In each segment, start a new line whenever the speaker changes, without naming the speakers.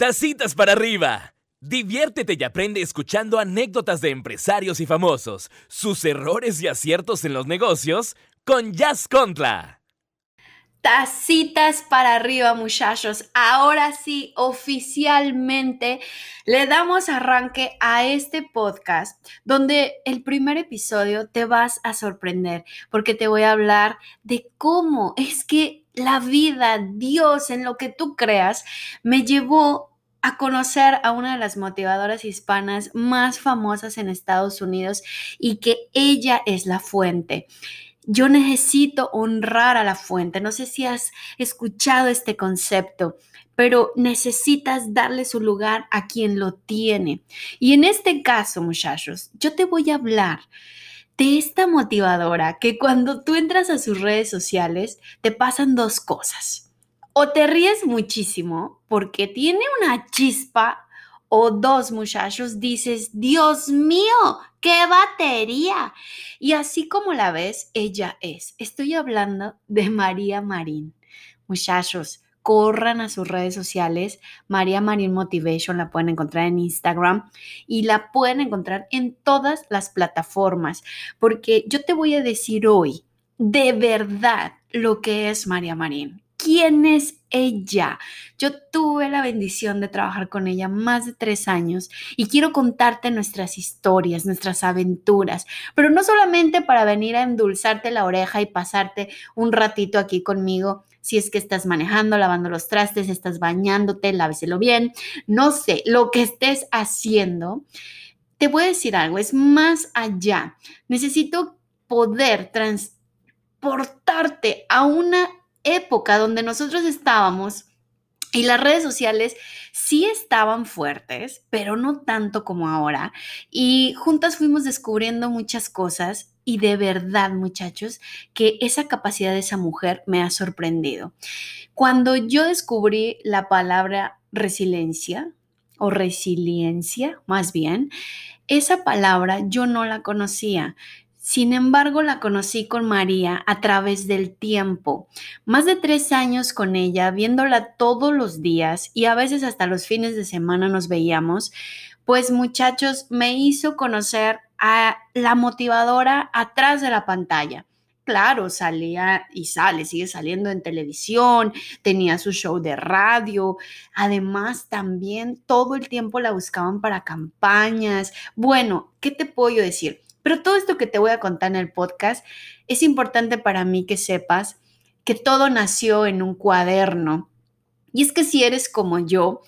Tacitas para arriba. Diviértete y aprende escuchando anécdotas de empresarios y famosos, sus errores y aciertos en los negocios con Jazz Contra.
Tacitas para arriba, muchachos. Ahora sí, oficialmente le damos arranque a este podcast donde el primer episodio te vas a sorprender porque te voy a hablar de cómo es que la vida, Dios, en lo que tú creas, me llevó a conocer a una de las motivadoras hispanas más famosas en Estados Unidos y que ella es la fuente. Yo necesito honrar a la fuente. No sé si has escuchado este concepto, pero necesitas darle su lugar a quien lo tiene. Y en este caso, muchachos, yo te voy a hablar de esta motivadora que cuando tú entras a sus redes sociales te pasan dos cosas o te ríes muchísimo porque tiene una chispa o dos muchachos dices, Dios mío, qué batería. Y así como la ves, ella es. Estoy hablando de María Marín. Muchachos, corran a sus redes sociales. María Marín Motivation la pueden encontrar en Instagram y la pueden encontrar en todas las plataformas. Porque yo te voy a decir hoy de verdad lo que es María Marín quién es ella. Yo tuve la bendición de trabajar con ella más de tres años y quiero contarte nuestras historias, nuestras aventuras, pero no solamente para venir a endulzarte la oreja y pasarte un ratito aquí conmigo. Si es que estás manejando, lavando los trastes, estás bañándote, láveselo bien, no sé, lo que estés haciendo, te voy a decir algo, es más allá. Necesito poder transportarte a una época donde nosotros estábamos y las redes sociales sí estaban fuertes, pero no tanto como ahora. Y juntas fuimos descubriendo muchas cosas y de verdad, muchachos, que esa capacidad de esa mujer me ha sorprendido. Cuando yo descubrí la palabra resiliencia o resiliencia, más bien, esa palabra yo no la conocía. Sin embargo, la conocí con María a través del tiempo. Más de tres años con ella, viéndola todos los días y a veces hasta los fines de semana nos veíamos. Pues muchachos, me hizo conocer a la motivadora atrás de la pantalla claro, salía y sale, sigue saliendo en televisión, tenía su show de radio, además también todo el tiempo la buscaban para campañas. Bueno, ¿qué te puedo decir? Pero todo esto que te voy a contar en el podcast es importante para mí que sepas que todo nació en un cuaderno. Y es que si eres como yo,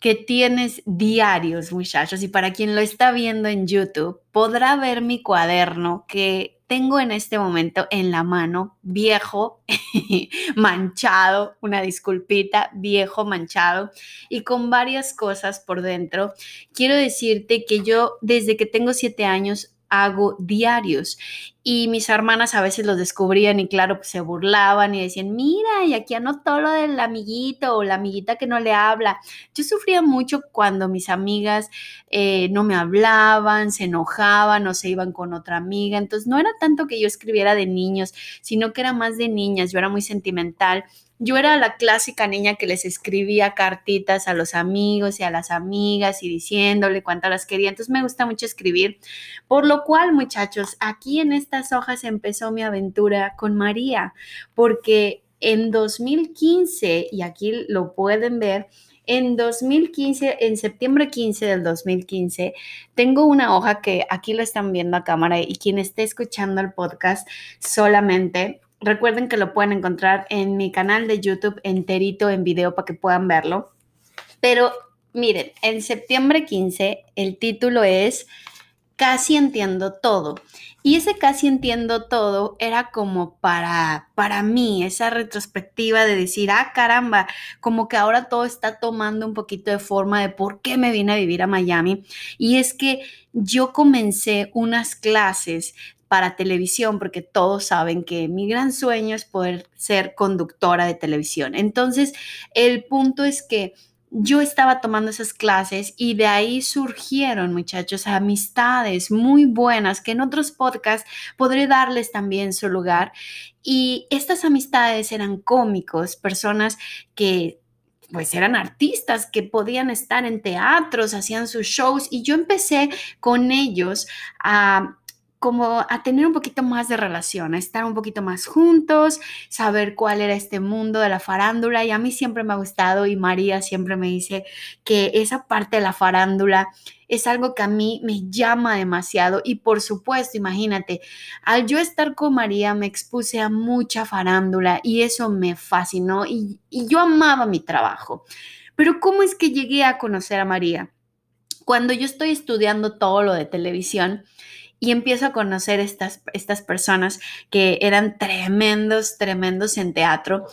que tienes diarios, muchachos, y para quien lo está viendo en YouTube, podrá ver mi cuaderno que tengo en este momento en la mano, viejo, manchado, una disculpita, viejo, manchado, y con varias cosas por dentro. Quiero decirte que yo desde que tengo siete años hago diarios. Y mis hermanas a veces los descubrían y claro, pues se burlaban y decían, mira, y aquí anotó lo del amiguito o la amiguita que no le habla. Yo sufría mucho cuando mis amigas eh, no me hablaban, se enojaban o se iban con otra amiga. Entonces no era tanto que yo escribiera de niños, sino que era más de niñas. Yo era muy sentimental yo era la clásica niña que les escribía cartitas a los amigos y a las amigas y diciéndole cuánto las quería. Entonces me gusta mucho escribir. Por lo cual, muchachos, aquí en estas hojas empezó mi aventura con María, porque en 2015, y aquí lo pueden ver, en 2015, en septiembre 15 del 2015, tengo una hoja que aquí lo están viendo a cámara y quien esté escuchando el podcast solamente Recuerden que lo pueden encontrar en mi canal de YouTube enterito en video para que puedan verlo. Pero miren, en septiembre 15 el título es Casi entiendo todo. Y ese casi entiendo todo era como para, para mí, esa retrospectiva de decir, ah, caramba, como que ahora todo está tomando un poquito de forma de por qué me vine a vivir a Miami. Y es que yo comencé unas clases para televisión, porque todos saben que mi gran sueño es poder ser conductora de televisión. Entonces, el punto es que yo estaba tomando esas clases y de ahí surgieron, muchachos, amistades muy buenas que en otros podcasts podré darles también su lugar. Y estas amistades eran cómicos, personas que pues eran artistas que podían estar en teatros, hacían sus shows y yo empecé con ellos a como a tener un poquito más de relación, a estar un poquito más juntos, saber cuál era este mundo de la farándula y a mí siempre me ha gustado y María siempre me dice que esa parte de la farándula es algo que a mí me llama demasiado y por supuesto, imagínate, al yo estar con María me expuse a mucha farándula y eso me fascinó y, y yo amaba mi trabajo. Pero ¿cómo es que llegué a conocer a María? Cuando yo estoy estudiando todo lo de televisión, y empiezo a conocer estas, estas personas que eran tremendos, tremendos en teatro,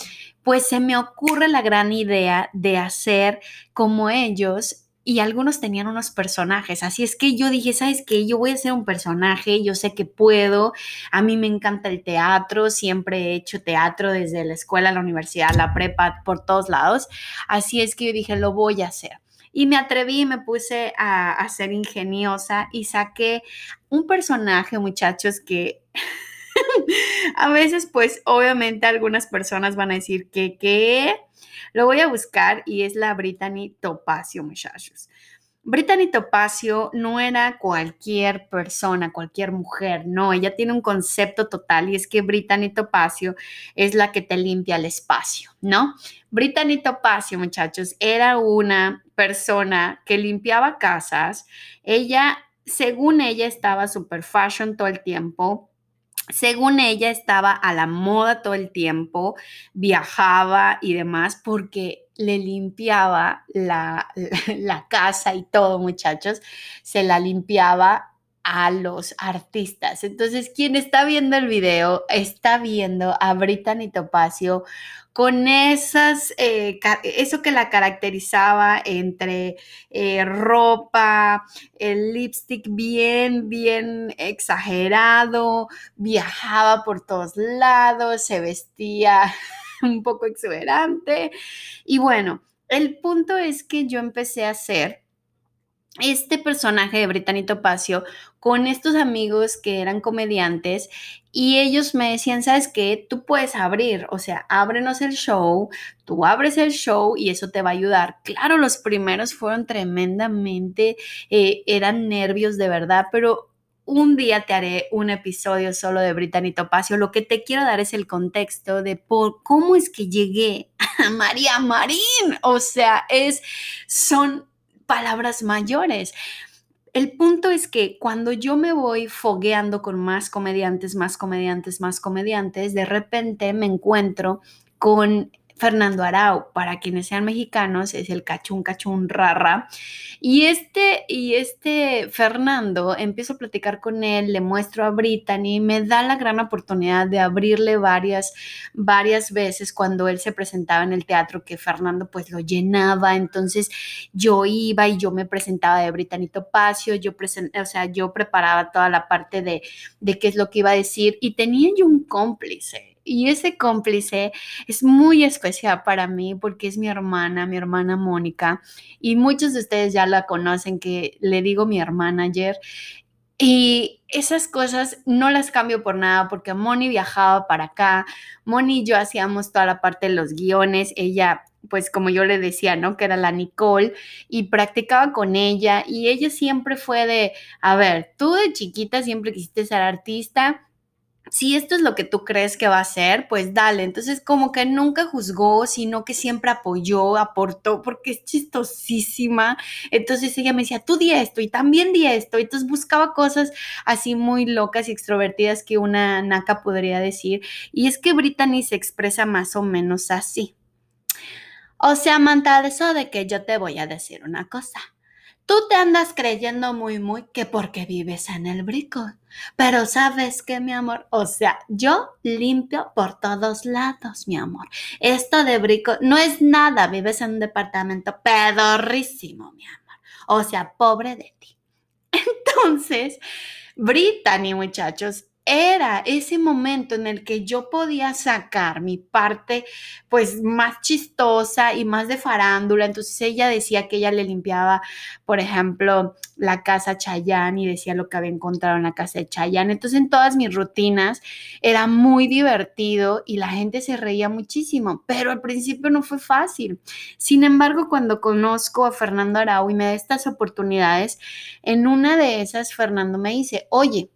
pues se me ocurre la gran idea de hacer como ellos y algunos tenían unos personajes. Así es que yo dije, ¿sabes qué? Yo voy a ser un personaje, yo sé que puedo, a mí me encanta el teatro, siempre he hecho teatro desde la escuela, la universidad, la prepa, por todos lados. Así es que yo dije, lo voy a hacer. Y me atreví y me puse a, ser ingeniosa y saqué un personaje, muchachos, que a veces, pues, obviamente algunas personas van a decir que, ¿qué? Lo voy a buscar y es la Brittany Topacio, muchachos. Brittany Topacio no era cualquier persona, cualquier mujer, no, ella tiene un concepto total y es que Brittany Topacio es la que te limpia el espacio, ¿no? Brittany Topacio, muchachos, era una persona que limpiaba casas. Ella, según ella, estaba super fashion todo el tiempo. Según ella, estaba a la moda todo el tiempo, viajaba y demás, porque le limpiaba la, la, casa y todo, muchachos, se la limpiaba a los artistas. Entonces, quien está viendo el video está viendo a Brittany Topacio con esas, eh, eso que la caracterizaba entre eh, ropa, el lipstick bien, bien exagerado, viajaba por todos lados, se vestía un poco exuberante. Y bueno, el punto es que yo empecé a hacer este personaje de Brittany Topacio con estos amigos que eran comediantes y ellos me decían, ¿sabes qué? Tú puedes abrir, o sea, ábrenos el show, tú abres el show y eso te va a ayudar. Claro, los primeros fueron tremendamente, eh, eran nervios de verdad, pero un día te haré un episodio solo de Brittany Topacio. Lo que te quiero dar es el contexto de por cómo es que llegué a María Marín. O sea, es, son palabras mayores. El punto es que cuando yo me voy fogueando con más comediantes, más comediantes, más comediantes, de repente me encuentro con Fernando Arau, para quienes sean mexicanos, es el cachún cachún rara. Y este, y este Fernando, empiezo a platicar con él, le muestro a Brittany, me da la gran oportunidad de abrirle varias, varias veces cuando él se presentaba en el teatro, que Fernando pues lo llenaba, entonces yo iba y yo me presentaba de Brittany Topacio, yo, o sea, yo preparaba toda la parte de, de qué es lo que iba a decir y tenía yo un cómplice y ese cómplice es muy especial para mí porque es mi hermana, mi hermana Mónica. Y muchos de ustedes ya la conocen, que le digo mi hermana ayer. Y esas cosas no las cambio por nada porque Moni viajaba para acá. Moni y yo hacíamos toda la parte de los guiones. Ella pues como yo le decía, ¿no? Que era la Nicole y practicaba con ella y ella siempre fue de, a ver, tú de chiquita siempre quisiste ser artista, si esto es lo que tú crees que va a ser, pues dale. Entonces, como que nunca juzgó, sino que siempre apoyó, aportó, porque es chistosísima. Entonces ella me decía, tú di esto y también di esto. Entonces buscaba cosas así muy locas y extrovertidas que una naca podría decir. Y es que Brittany se expresa más o menos así. O sea, manta de eso de que yo te voy a decir una cosa. Tú te andas creyendo muy, muy que porque vives en el brico. Pero sabes que, mi amor, o sea, yo limpio por todos lados, mi amor. Esto de brico no es nada. Vives en un departamento pedorrísimo, mi amor. O sea, pobre de ti. Entonces, Brittany, muchachos, era ese momento en el que yo podía sacar mi parte pues más chistosa y más de farándula. Entonces ella decía que ella le limpiaba, por ejemplo, la casa Chayán y decía lo que había encontrado en la casa de Chayán. Entonces en todas mis rutinas era muy divertido y la gente se reía muchísimo, pero al principio no fue fácil. Sin embargo, cuando conozco a Fernando Arau y me da estas oportunidades, en una de esas Fernando me dice, oye,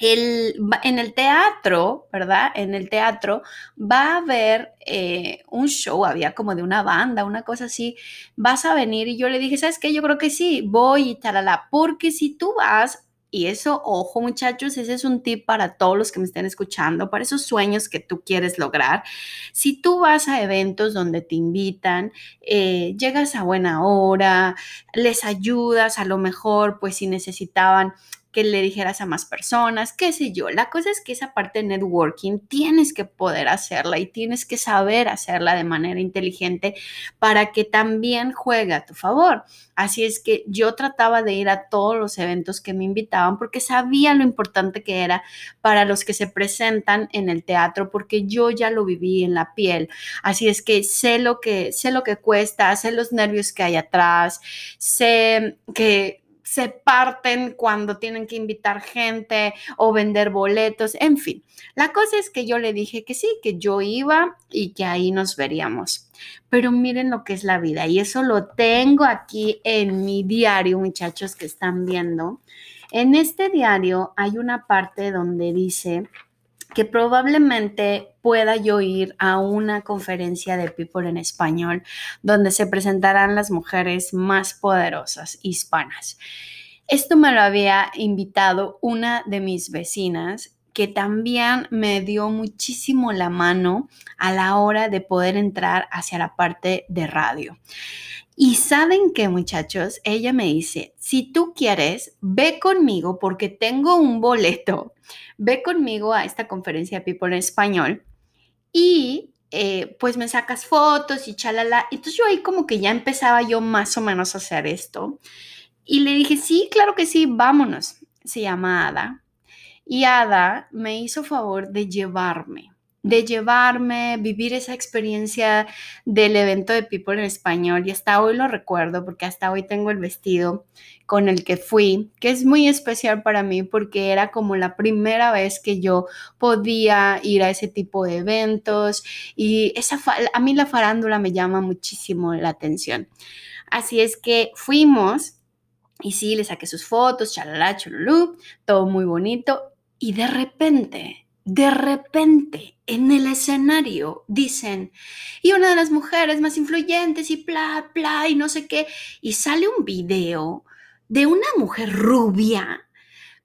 en el teatro, ¿verdad? En el teatro va a haber eh, un show, había como de una banda, una cosa así, vas a venir y yo le dije, ¿sabes qué? Yo creo que sí, voy y talala, porque si tú vas, y eso, ojo muchachos, ese es un tip para todos los que me estén escuchando, para esos sueños que tú quieres lograr. Si tú vas a eventos donde te invitan, eh, llegas a buena hora, les ayudas, a lo mejor, pues si necesitaban que le dijeras a más personas, qué sé yo. La cosa es que esa parte de networking tienes que poder hacerla y tienes que saber hacerla de manera inteligente para que también juegue a tu favor. Así es que yo trataba de ir a todos los eventos que me invitaban porque sabía lo importante que era para los que se presentan en el teatro porque yo ya lo viví en la piel. Así es que sé lo que sé lo que cuesta, sé los nervios que hay atrás, sé que se parten cuando tienen que invitar gente o vender boletos, en fin. La cosa es que yo le dije que sí, que yo iba y que ahí nos veríamos. Pero miren lo que es la vida y eso lo tengo aquí en mi diario, muchachos que están viendo. En este diario hay una parte donde dice que probablemente pueda yo ir a una conferencia de People en español donde se presentarán las mujeres más poderosas hispanas. Esto me lo había invitado una de mis vecinas que también me dio muchísimo la mano a la hora de poder entrar hacia la parte de radio. Y saben qué, muchachos, ella me dice, si tú quieres, ve conmigo porque tengo un boleto, ve conmigo a esta conferencia de People en Español y eh, pues me sacas fotos y chalala. Entonces yo ahí como que ya empezaba yo más o menos a hacer esto. Y le dije, sí, claro que sí, vámonos. Se llama Ada. Y Ada me hizo favor de llevarme de llevarme, vivir esa experiencia del evento de People en español. Y hasta hoy lo recuerdo porque hasta hoy tengo el vestido con el que fui, que es muy especial para mí porque era como la primera vez que yo podía ir a ese tipo de eventos y esa a mí la farándula me llama muchísimo la atención. Así es que fuimos y sí, le saqué sus fotos, chalala, chululú, todo muy bonito y de repente de repente en el escenario dicen, y una de las mujeres más influyentes y bla, bla, y no sé qué, y sale un video de una mujer rubia,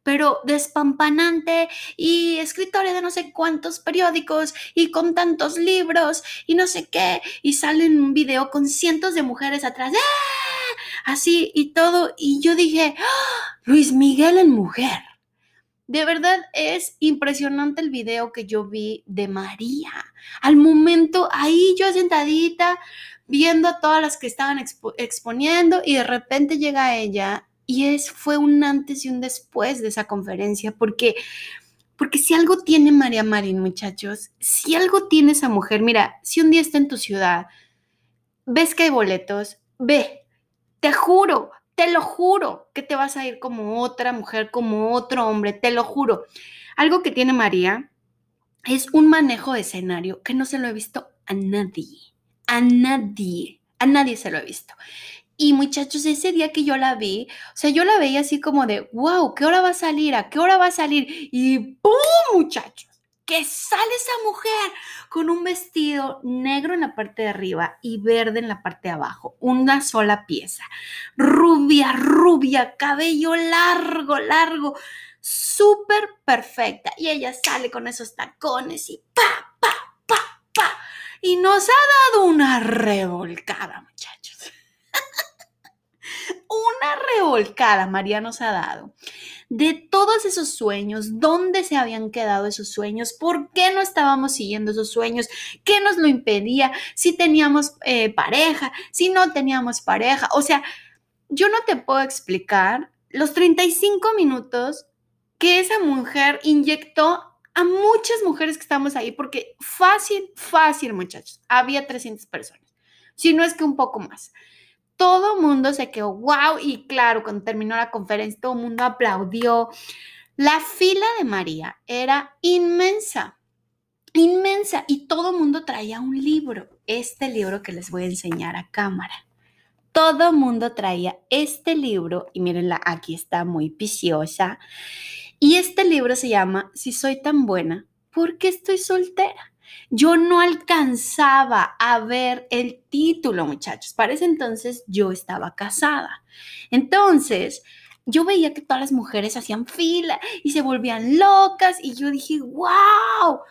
pero despampanante y escritora de no sé cuántos periódicos y con tantos libros y no sé qué, y sale un video con cientos de mujeres atrás, ¡ah! así y todo, y yo dije, ¡Ah! Luis Miguel en mujer. De verdad es impresionante el video que yo vi de María. Al momento, ahí yo sentadita, viendo a todas las que estaban exponiendo y de repente llega ella y es, fue un antes y un después de esa conferencia porque... Porque si algo tiene María Marín, muchachos, si algo tiene esa mujer, mira, si un día está en tu ciudad, ves que hay boletos, ve, te juro, te lo juro que te vas a ir como otra mujer, como otro hombre, te lo juro. Algo que tiene María es un manejo de escenario que no se lo he visto a nadie, a nadie, a nadie se lo he visto. Y muchachos, ese día que yo la vi, o sea, yo la veía así como de, wow, ¿qué hora va a salir? ¿A qué hora va a salir? Y ¡pum, muchachos! Que sale esa mujer con un vestido negro en la parte de arriba y verde en la parte de abajo, una sola pieza, rubia, rubia, cabello largo, largo, súper perfecta. Y ella sale con esos tacones y pa, pa, pa, pa. Y nos ha dado una revolcada, muchachos. Una revolcada María nos ha dado de todos esos sueños, dónde se habían quedado esos sueños, por qué no estábamos siguiendo esos sueños, qué nos lo impedía, si teníamos eh, pareja, si no teníamos pareja. O sea, yo no te puedo explicar los 35 minutos que esa mujer inyectó a muchas mujeres que estamos ahí, porque fácil, fácil, muchachos, había 300 personas, si no es que un poco más. Todo mundo se quedó, wow, y claro, cuando terminó la conferencia, todo el mundo aplaudió. La fila de María era inmensa, inmensa, y todo el mundo traía un libro, este libro que les voy a enseñar a cámara todo mundo traía este libro, y mírenla, aquí está muy piciosa. Y este libro se llama Si soy tan buena, ¿por qué estoy soltera? Yo no alcanzaba a ver el título, muchachos. Para ese entonces yo estaba casada. Entonces, yo veía que todas las mujeres hacían fila y se volvían locas y yo dije, wow,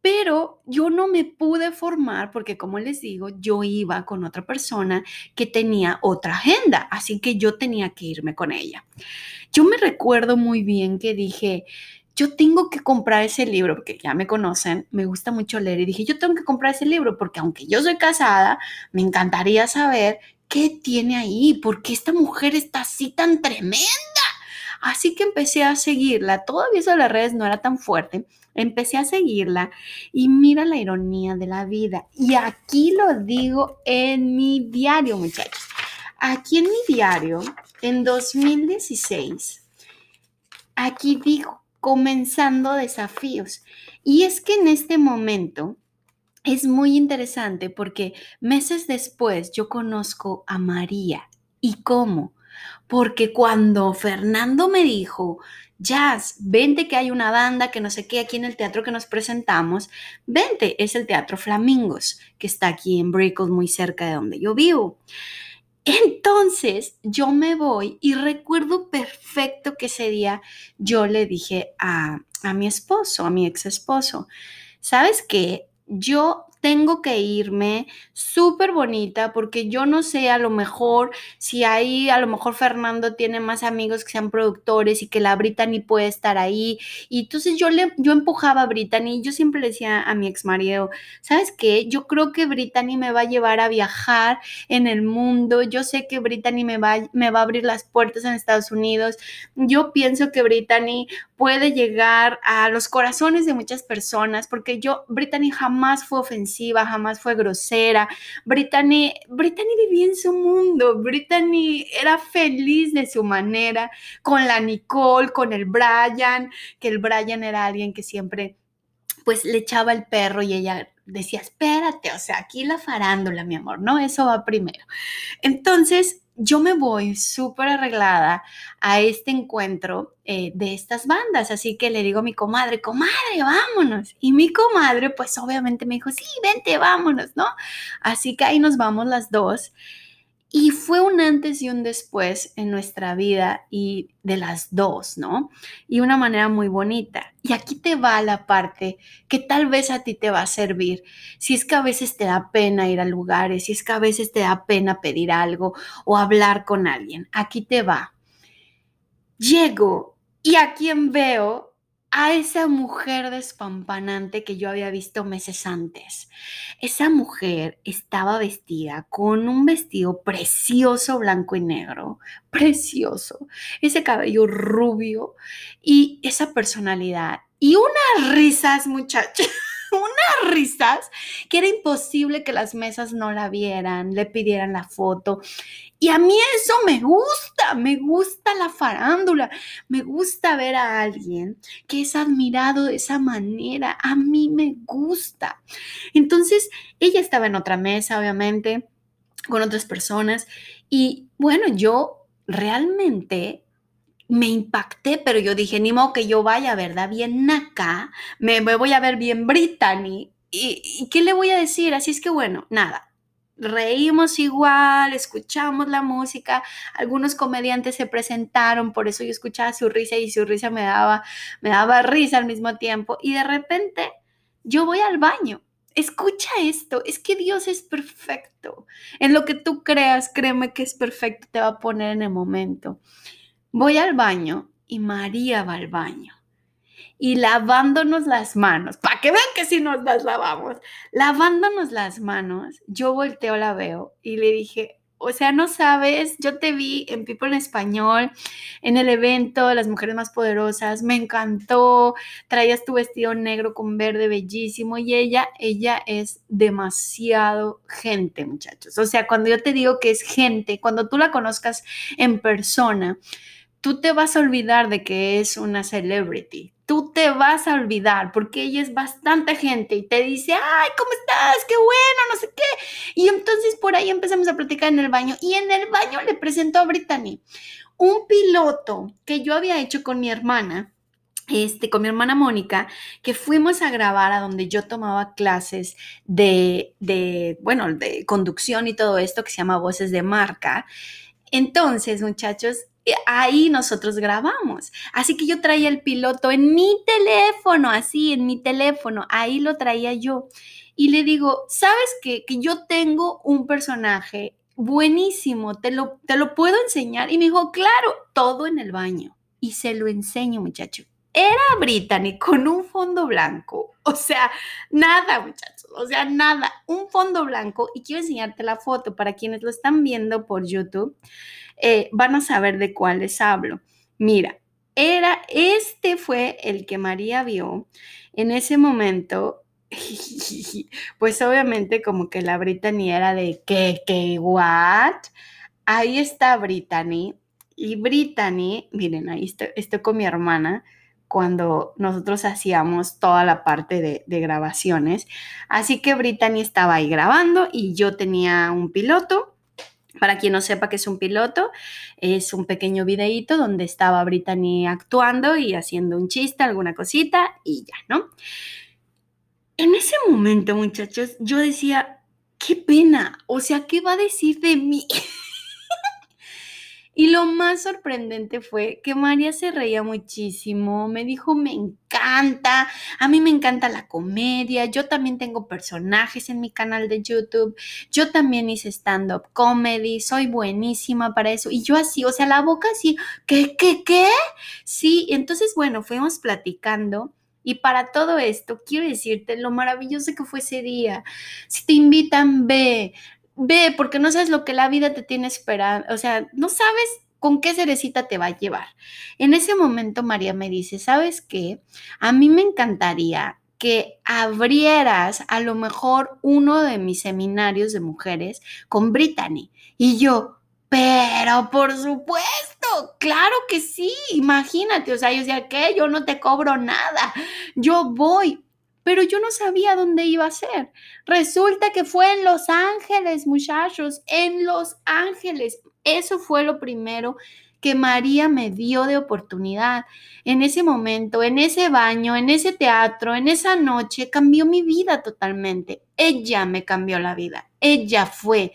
pero yo no me pude formar porque, como les digo, yo iba con otra persona que tenía otra agenda, así que yo tenía que irme con ella. Yo me recuerdo muy bien que dije, yo tengo que comprar ese libro, porque ya me conocen, me gusta mucho leer, y dije, yo tengo que comprar ese libro porque aunque yo soy casada, me encantaría saber qué tiene ahí, por qué esta mujer está así tan tremenda. Así que empecé a seguirla. Todavía eso de las redes no era tan fuerte, Empecé a seguirla y mira la ironía de la vida. Y aquí lo digo en mi diario, muchachos. Aquí en mi diario, en 2016, aquí digo, comenzando desafíos. Y es que en este momento es muy interesante porque meses después yo conozco a María. ¿Y cómo? Porque cuando Fernando me dijo, Jazz, vente que hay una banda que no sé qué aquí en el teatro que nos presentamos. Vente, es el Teatro Flamingos, que está aquí en Brickell, muy cerca de donde yo vivo. Entonces yo me voy y recuerdo perfecto que ese día yo le dije a, a mi esposo, a mi ex esposo, ¿sabes qué? Yo tengo que irme súper bonita porque yo no sé a lo mejor si ahí a lo mejor Fernando tiene más amigos que sean productores y que la Brittany puede estar ahí. Y entonces yo le yo empujaba a Brittany, yo siempre decía a mi ex marido, ¿sabes qué? Yo creo que Brittany me va a llevar a viajar en el mundo. Yo sé que Brittany me va, me va a abrir las puertas en Estados Unidos. Yo pienso que Brittany puede llegar a los corazones de muchas personas porque yo Brittany jamás fue ofensiva jamás fue grosera. Brittany, Brittany vivía en su mundo, Brittany era feliz de su manera, con la Nicole, con el Brian, que el Brian era alguien que siempre pues le echaba el perro y ella decía, espérate, o sea, aquí la farándula, mi amor, ¿no? Eso va primero. Entonces, yo me voy súper arreglada a este encuentro eh, de estas bandas, así que le digo a mi comadre, comadre, vámonos. Y mi comadre, pues obviamente me dijo, sí, vente, vámonos, ¿no? Así que ahí nos vamos las dos. Y fue un antes y un después en nuestra vida y de las dos, ¿no? Y una manera muy bonita. Y aquí te va la parte que tal vez a ti te va a servir. Si es que a veces te da pena ir a lugares, si es que a veces te da pena pedir algo o hablar con alguien, aquí te va. Llego y a quien veo a esa mujer despampanante que yo había visto meses antes. Esa mujer estaba vestida con un vestido precioso blanco y negro, precioso, ese cabello rubio y esa personalidad y unas risas, muchachos. unas risas que era imposible que las mesas no la vieran, le pidieran la foto. Y a mí eso me gusta, me gusta la farándula, me gusta ver a alguien que es admirado de esa manera, a mí me gusta. Entonces, ella estaba en otra mesa, obviamente, con otras personas, y bueno, yo realmente me impacté, pero yo dije, ni modo que yo vaya, ¿verdad? Bien acá, me, voy a ver bien Brittany. ¿Y, ¿Y qué le voy a decir? Así es que bueno, nada, reímos igual, escuchamos la música, algunos comediantes se presentaron, por eso yo escuchaba su risa y su risa me daba, me daba risa al mismo tiempo y de repente yo voy al baño. Escucha esto, es que Dios es perfecto. En lo que tú creas, créeme que es perfecto, te va a poner en el momento. Voy al baño y María va al baño. Y lavándonos las manos, para que vean que si nos las lavamos, lavándonos las manos, yo volteo, la veo y le dije, O sea, no sabes, yo te vi en People en Español, en el evento Las Mujeres Más Poderosas, me encantó, traías tu vestido negro con verde bellísimo y ella, ella es demasiado gente, muchachos. O sea, cuando yo te digo que es gente, cuando tú la conozcas en persona, tú te vas a olvidar de que es una celebrity. Tú te vas a olvidar porque ella es bastante gente y te dice, ay, ¿cómo estás? Qué bueno, no sé qué. Y entonces por ahí empezamos a platicar en el baño y en el baño le presentó a Brittany un piloto que yo había hecho con mi hermana. Este, con mi hermana Mónica, que fuimos a grabar a donde yo tomaba clases de, de, bueno, de conducción y todo esto que se llama Voces de Marca. Entonces, muchachos, ahí nosotros grabamos. Así que yo traía el piloto en mi teléfono, así, en mi teléfono, ahí lo traía yo. Y le digo, ¿sabes qué? Que yo tengo un personaje buenísimo, te lo, te lo puedo enseñar. Y me dijo, claro, todo en el baño. Y se lo enseño, muchacho. Era Brittany con un fondo blanco. O sea, nada, muchachos. O sea, nada. Un fondo blanco. Y quiero enseñarte la foto para quienes lo están viendo por YouTube. Eh, van a saber de cuál les hablo. Mira, era, este fue el que María vio en ese momento. Pues obviamente como que la Brittany era de que, que, what? Ahí está Brittany. Y Brittany, miren, ahí estoy, con mi hermana cuando nosotros hacíamos toda la parte de, de, grabaciones. Así que Brittany estaba ahí grabando y yo tenía un piloto para quien no sepa que es un piloto, es un pequeño videíto donde estaba Brittany actuando y haciendo un chiste, alguna cosita y ya, ¿no? En ese momento, muchachos, yo decía, qué pena, o sea, ¿qué va a decir de mí? Y lo más sorprendente fue que María se reía muchísimo, me dijo, me encanta, a mí me encanta la comedia, yo también tengo personajes en mi canal de YouTube, yo también hice stand-up comedy, soy buenísima para eso. Y yo así, o sea, la boca así, ¿qué, qué, qué? Sí, entonces, bueno, fuimos platicando. Y para todo esto, quiero decirte lo maravilloso que fue ese día. Si te invitan, ve ve, porque no sabes lo que la vida te tiene esperando, o sea, no sabes con qué cerecita te va a llevar. En ese momento María me dice, ¿sabes qué? A mí me encantaría que abrieras a lo mejor uno de mis seminarios de mujeres con Brittany. Y yo, pero por supuesto, claro que sí, imagínate, o sea, yo decía, ¿qué? Yo no te cobro nada, yo voy, pero yo no sabía dónde iba a ser. Resulta que fue en Los Ángeles, muchachos, en Los Ángeles. Eso fue lo primero que María me dio de oportunidad. En ese momento, en ese baño, en ese teatro, en esa noche, cambió mi vida totalmente. Ella me cambió la vida. Ella fue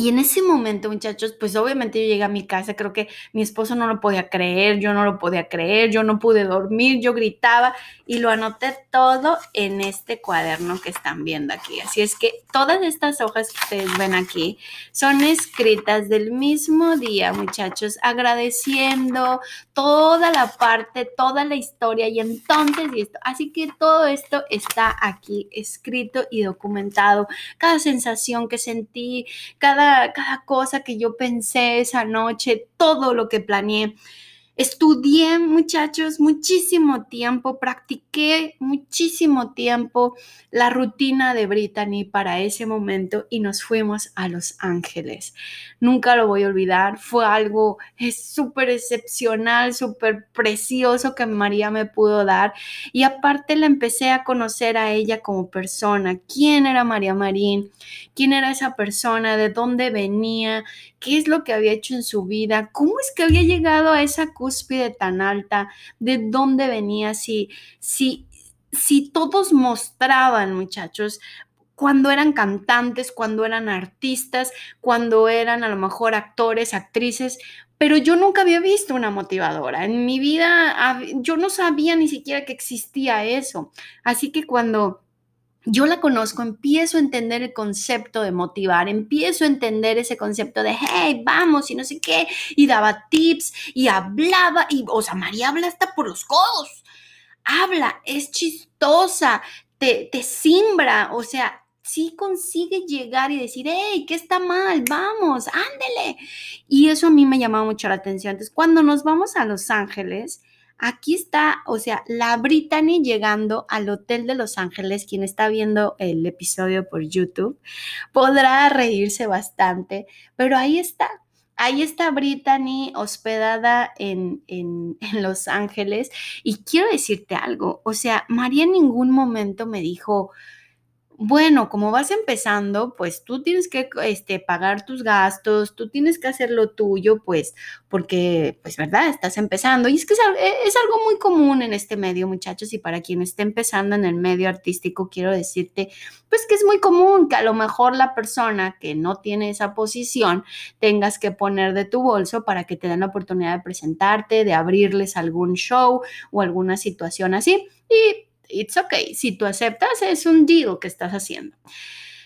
y en ese momento, muchachos, pues obviamente yo llegué a mi casa, creo que mi esposo no lo podía creer, yo no lo podía creer, yo no pude dormir, yo gritaba y lo anoté todo en este cuaderno que están viendo aquí. Así es que todas estas hojas que ustedes ven aquí son escritas del mismo día, muchachos, agradeciendo toda la parte, toda la historia y entonces y esto. Así que todo esto está aquí escrito y documentado. Cada sensación que sentí, cada cada, cosa que yo pensé esa noche, todo lo que planeé. Estudié, muchachos, muchísimo tiempo, practiqué muchísimo tiempo la rutina de Brittany para ese momento y nos fuimos a Los Ángeles. Nunca lo voy a olvidar, fue algo súper excepcional, súper precioso que María me pudo dar y aparte la empecé a conocer a ella como persona, quién era María Marín, quién era esa persona, de dónde venía, qué es lo que había hecho en su vida, cómo es que había llegado a esa cúspide tan alta, de dónde venía, si, si, si todos mostraban, muchachos, cuando eran cantantes, cuando eran artistas, cuando eran a lo mejor actores, actrices, pero yo nunca había visto una motivadora. En mi vida yo no sabía ni siquiera que existía eso. Así que cuando yo la conozco, empiezo a entender el concepto de motivar, empiezo a entender ese concepto de, hey, vamos y no sé qué, y daba tips y hablaba, y, o sea, María habla hasta por los codos, habla, es chistosa, te, te simbra, o sea, sí consigue llegar y decir, hey, ¿qué está mal? Vamos, ándele. Y eso a mí me llamaba mucho la atención. Entonces, cuando nos vamos a Los Ángeles, aquí está, o sea, la Brittany llegando al Hotel de Los Ángeles, quien está viendo el episodio por YouTube, podrá reírse bastante, pero ahí está. Ahí está Brittany hospedada en, en, en Los Ángeles y quiero decirte algo, o sea, María en ningún momento me dijo, bueno, como vas empezando, pues tú tienes que este, pagar tus gastos, tú tienes que hacer lo tuyo, pues, porque, pues, ¿verdad? Estás empezando. Y es que es, e, es, algo muy común en este medio, muchachos, y para quien esté empezando en el medio artístico, quiero decirte, pues, que es muy común que a lo mejor la persona que no tiene esa posición tengas que poner de tu bolso para que te den la oportunidad de presentarte, de abrirles algún show o alguna situación así. Y it's okay. Si tú aceptas, es un deal que estás haciendo.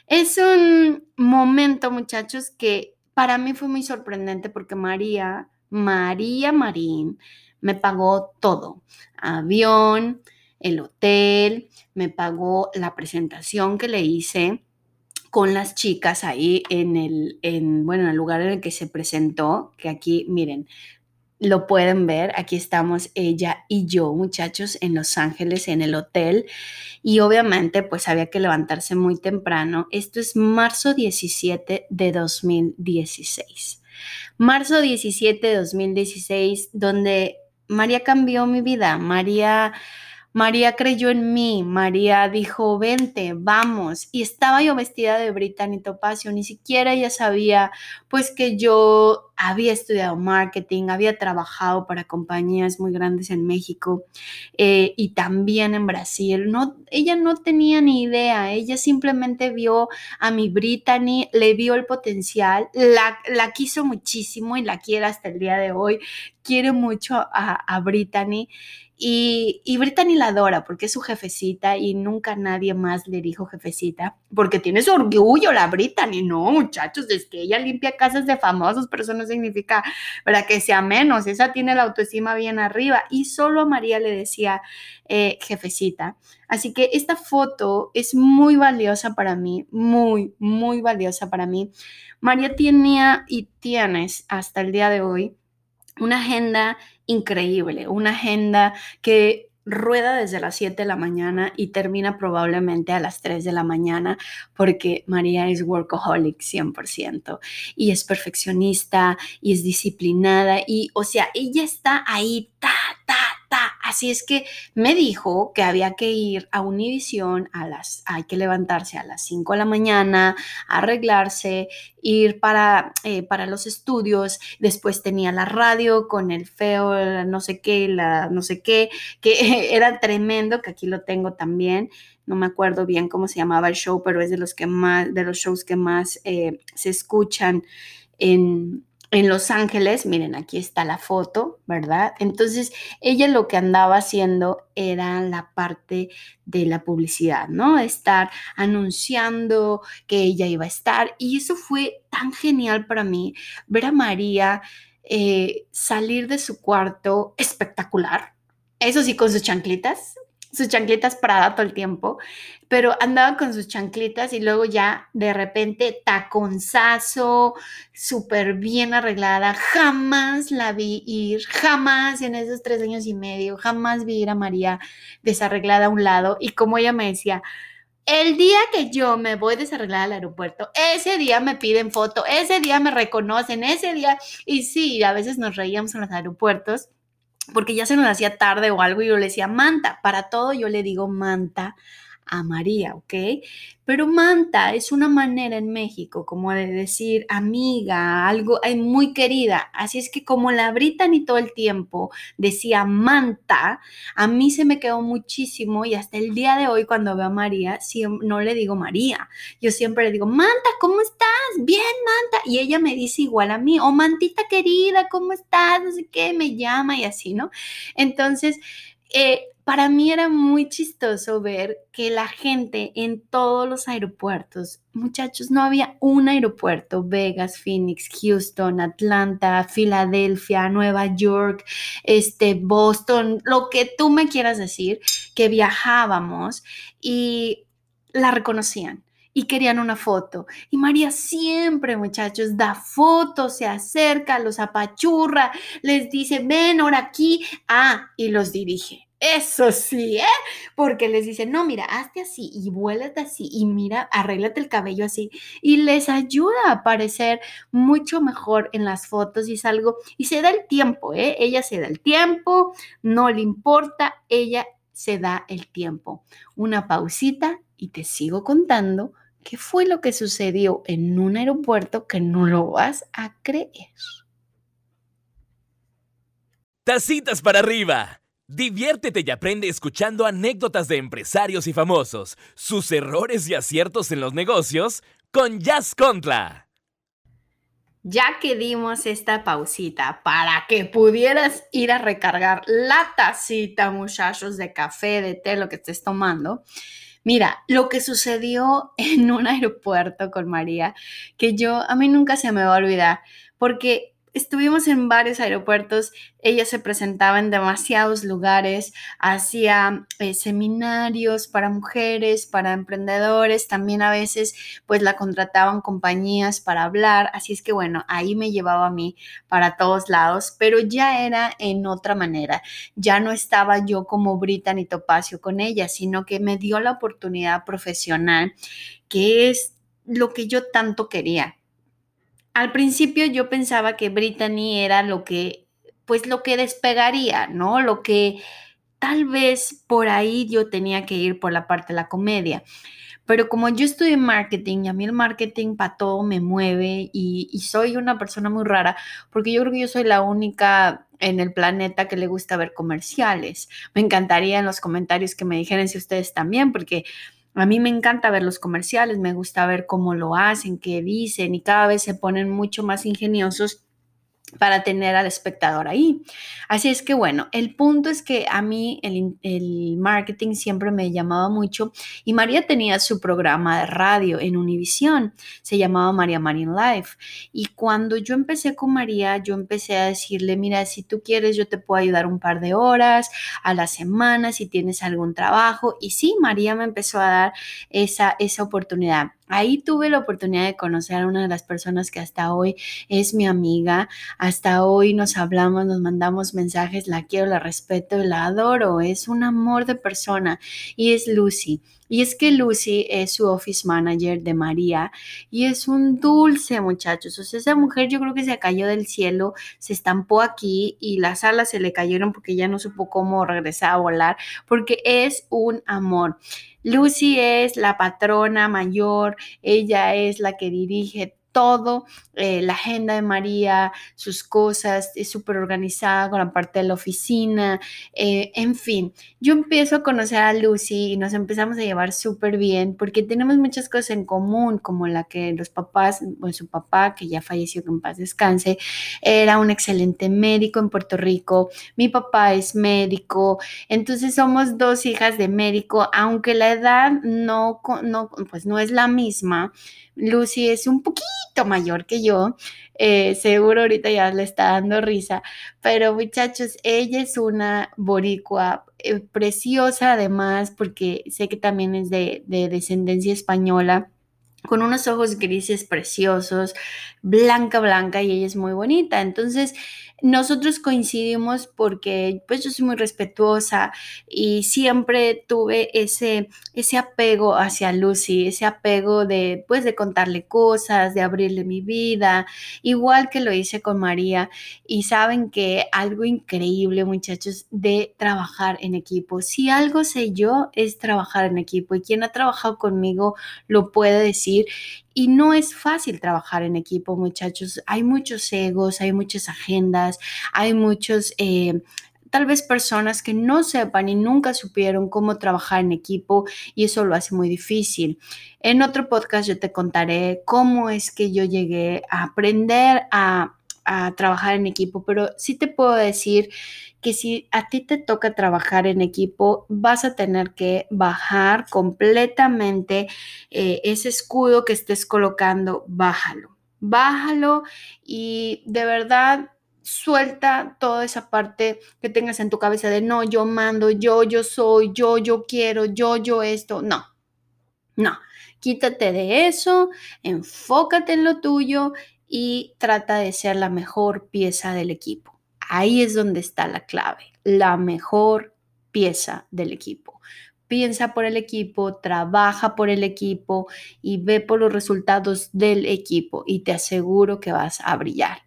Es un momento, muchachos, que para mí fue muy sorprendente porque María, María Marín, me pagó todo. Avión, el hotel, me pagó la presentación que le hice con las chicas ahí en el, en, bueno, en el lugar en el que se presentó, que aquí, miren, lo pueden ver, aquí estamos ella y yo, muchachos, en Los Ángeles, en el hotel. Y obviamente, pues había que levantarse muy temprano. Esto es marzo 17 de 2016. Marzo 17 de 2016, donde María cambió mi vida. María María creyó en mí, María dijo, vente, vamos. Y estaba yo vestida de Brittany Topacio, ni siquiera ella sabía pues que yo había estudiado marketing, había trabajado para compañías muy grandes en México eh, y también en Brasil. No, ella no tenía ni idea, ella simplemente vio a mi Brittany, le vio el potencial, la, la quiso muchísimo y la quiere hasta el día de hoy, quiere mucho a, a Brittany. Y, y Brittany la adora porque es su jefecita y nunca nadie más le dijo jefecita, porque tiene su orgullo la Brittany. No, muchachos, es que ella limpia casas de famosos, pero eso no significa para que sea menos. Esa tiene la autoestima bien arriba. Y solo a María le decía eh, jefecita. Así que esta foto es muy valiosa para mí, muy, muy valiosa para mí. María tenía y tienes hasta el día de hoy una agenda increíble, una agenda que rueda desde las 7 de la mañana y termina probablemente a las 3 de la mañana porque María es workaholic 100% y es perfeccionista y es disciplinada y o sea, ella está ahí, Así es que me dijo que había que ir a Univisión a las, hay que levantarse a las 5 de la mañana, arreglarse, ir para, eh, para los estudios, después tenía la radio con el feo, no sé qué, la no sé qué, que era tremendo, que aquí lo tengo también no me acuerdo bien cómo se llamaba el show, pero es de los que más, de los shows que más eh, se escuchan en, en Los Ángeles, miren, aquí está la foto, ¿verdad? Entonces, ella lo que andaba haciendo era la parte de la publicidad, ¿no? Estar anunciando que ella iba a estar. Y eso fue tan genial para mí, ver a María eh, salir de su cuarto espectacular. Eso sí, con sus chanclitas, sus chanclitas Prada todo el tiempo, pero andaba con sus chanclitas y luego ya de repente taconzazo, súper bien arreglada. Jamás la vi ir, jamás en esos tres años y medio, jamás vi ir a María desarreglada a un lado. Y como ella me decía, el día que yo me voy desarreglada al aeropuerto, ese día me piden foto, ese día me reconocen, ese día, y sí, a veces nos reíamos en los aeropuertos porque ya se nos hacía tarde o algo y yo le decía, Manta, para todo yo le digo Manta a María, ¿ok? Pero manta es una manera en México como de decir amiga, algo muy querida. Así es que como la Brittany todo el tiempo decía manta, a mí se me quedó muchísimo y hasta el día de hoy cuando veo a María, no le digo María, yo siempre le digo, Manta, ¿cómo estás? Bien, Manta. Y ella me dice igual a mí, o oh, Mantita querida, ¿cómo estás? No sé qué, me llama y así, ¿no? Entonces, eh, para mí era muy chistoso ver que la gente en todos los aeropuertos, muchachos, no había un aeropuerto, Vegas, Phoenix, Houston, Atlanta, Filadelfia, Nueva York, este, Boston, lo que tú me quieras decir, que viajábamos y la reconocían y querían una foto. Y María siempre, muchachos, da fotos, se acerca, los apachurra, les dice, ven ahora aquí, ah, y los dirige. Eso sí, ¿eh? Porque les dice, no, mira, hazte así y vuélate así y mira, arréglate el cabello así. Y les ayuda a parecer mucho mejor en las fotos y es algo, y se da el tiempo, ¿eh? Ella se da el tiempo, no le importa, ella se da el tiempo. Una pausita y te sigo contando qué fue lo que sucedió en un aeropuerto que no lo vas a creer.
Tacitas para arriba. Diviértete y aprende escuchando anécdotas de empresarios y famosos, sus errores y aciertos en los negocios con Jazz Contra.
Ya que dimos esta pausita para que pudieras ir a recargar la tacita, muchachos, de café, de té, lo que estés tomando, Mira, lo que sucedió en un aeropuerto con María, que yo a mí nunca se me va a olvidar, porque estuvimos en varios aeropuertos, ella se presentaba en demasiados lugares, hacía eh, seminarios para mujeres, para emprendedores, también a veces pues la contrataban compañías para hablar, así es que bueno, ahí me llevaba a mí para todos lados, pero ya era en otra manera, ya no estaba yo como Brita ni Topacio con ella, sino que me dio la oportunidad profesional, que es lo que yo tanto quería al principio yo pensaba que Brittany era lo que, pues lo que despegaría, ¿no? Lo que tal vez por ahí yo tenía que ir por la parte de la comedia. Pero como yo estudié marketing y a mí el marketing para todo me mueve y, y, soy una persona muy rara, porque yo creo que yo soy la única en el planeta que le gusta ver comerciales. Me encantaría en los comentarios que me dijeran si ustedes también, porque a mí me encanta ver los comerciales, me gusta ver cómo lo hacen, qué dicen y cada vez se ponen mucho más ingeniosos para tener al espectador ahí. Así es que bueno, el punto es que a mí el, marketing siempre me llamaba mucho y María tenía su programa de radio en Univisión, se llamaba María Marín Life. Y cuando yo empecé con María, yo empecé a decirle, mira, si tú quieres, yo te puedo ayudar un par de horas a la semana, si tienes algún trabajo. Y sí, María me empezó a dar esa, esa oportunidad. Ahí tuve la oportunidad de conocer a una de las personas que hasta hoy es mi amiga. Hasta hoy nos hablamos, nos mandamos mensajes, la quiero, la respeto, la adoro. Es un amor de persona y es Lucy. Y es que Lucy es su office manager de María y es un dulce, muchachos. O sea, esa mujer yo creo que se cayó del cielo, se estampó aquí y las alas se le cayeron porque ya no supo cómo regresar a volar, porque es un amor. Lucy es la patrona mayor, ella es la que dirige todo, eh, la agenda de María, sus cosas, es súper organizada con la parte de la oficina, eh, en fin, yo empiezo a conocer a Lucy y nos empezamos a llevar súper bien porque tenemos muchas cosas en común, como la que los papás, bueno, su papá, que ya falleció, que en paz descanse, era un excelente médico en Puerto Rico, mi papá es médico, entonces somos dos hijas de médico, aunque la edad no, no, pues no es la misma, Lucy es un poquito mayor que yo, eh, seguro ahorita ya le está dando risa, pero muchachos, ella es una boricua eh, preciosa además, porque sé que también es de, de descendencia española con unos ojos grises preciosos, blanca, blanca, y ella es muy bonita. Entonces, nosotros coincidimos porque pues yo soy muy respetuosa y siempre tuve ese, ese apego hacia Lucy, ese apego de pues de contarle cosas, de abrirle mi vida, igual que lo hice con María y saben que algo increíble muchachos de trabajar en equipo. Si algo sé yo es trabajar en equipo y quien ha trabajado conmigo lo puede decir y no es fácil trabajar en equipo, muchachos. Hay muchos egos, hay muchas agendas, hay muchos... Eh, tal vez personas que no sepan y nunca supieron cómo trabajar en equipo y eso lo hace muy difícil. En otro podcast yo te contaré cómo es que yo llegué a aprender a, a trabajar en equipo, pero sí te puedo decir que si a ti te toca trabajar en equipo, vas a tener que bajar completamente eh, ese escudo que estés colocando, bájalo, bájalo y de verdad suelta toda esa parte que tengas en tu cabeza de no, yo mando, yo, yo soy, yo, yo quiero, yo, yo esto, no, no. Quítate de eso, enfócate en lo tuyo y trata de ser la mejor pieza del equipo. Ahí es donde está la clave, la mejor pieza del equipo. Piensa por el equipo, trabaja por el equipo y ve por los resultados del equipo y te aseguro que vas a brillar.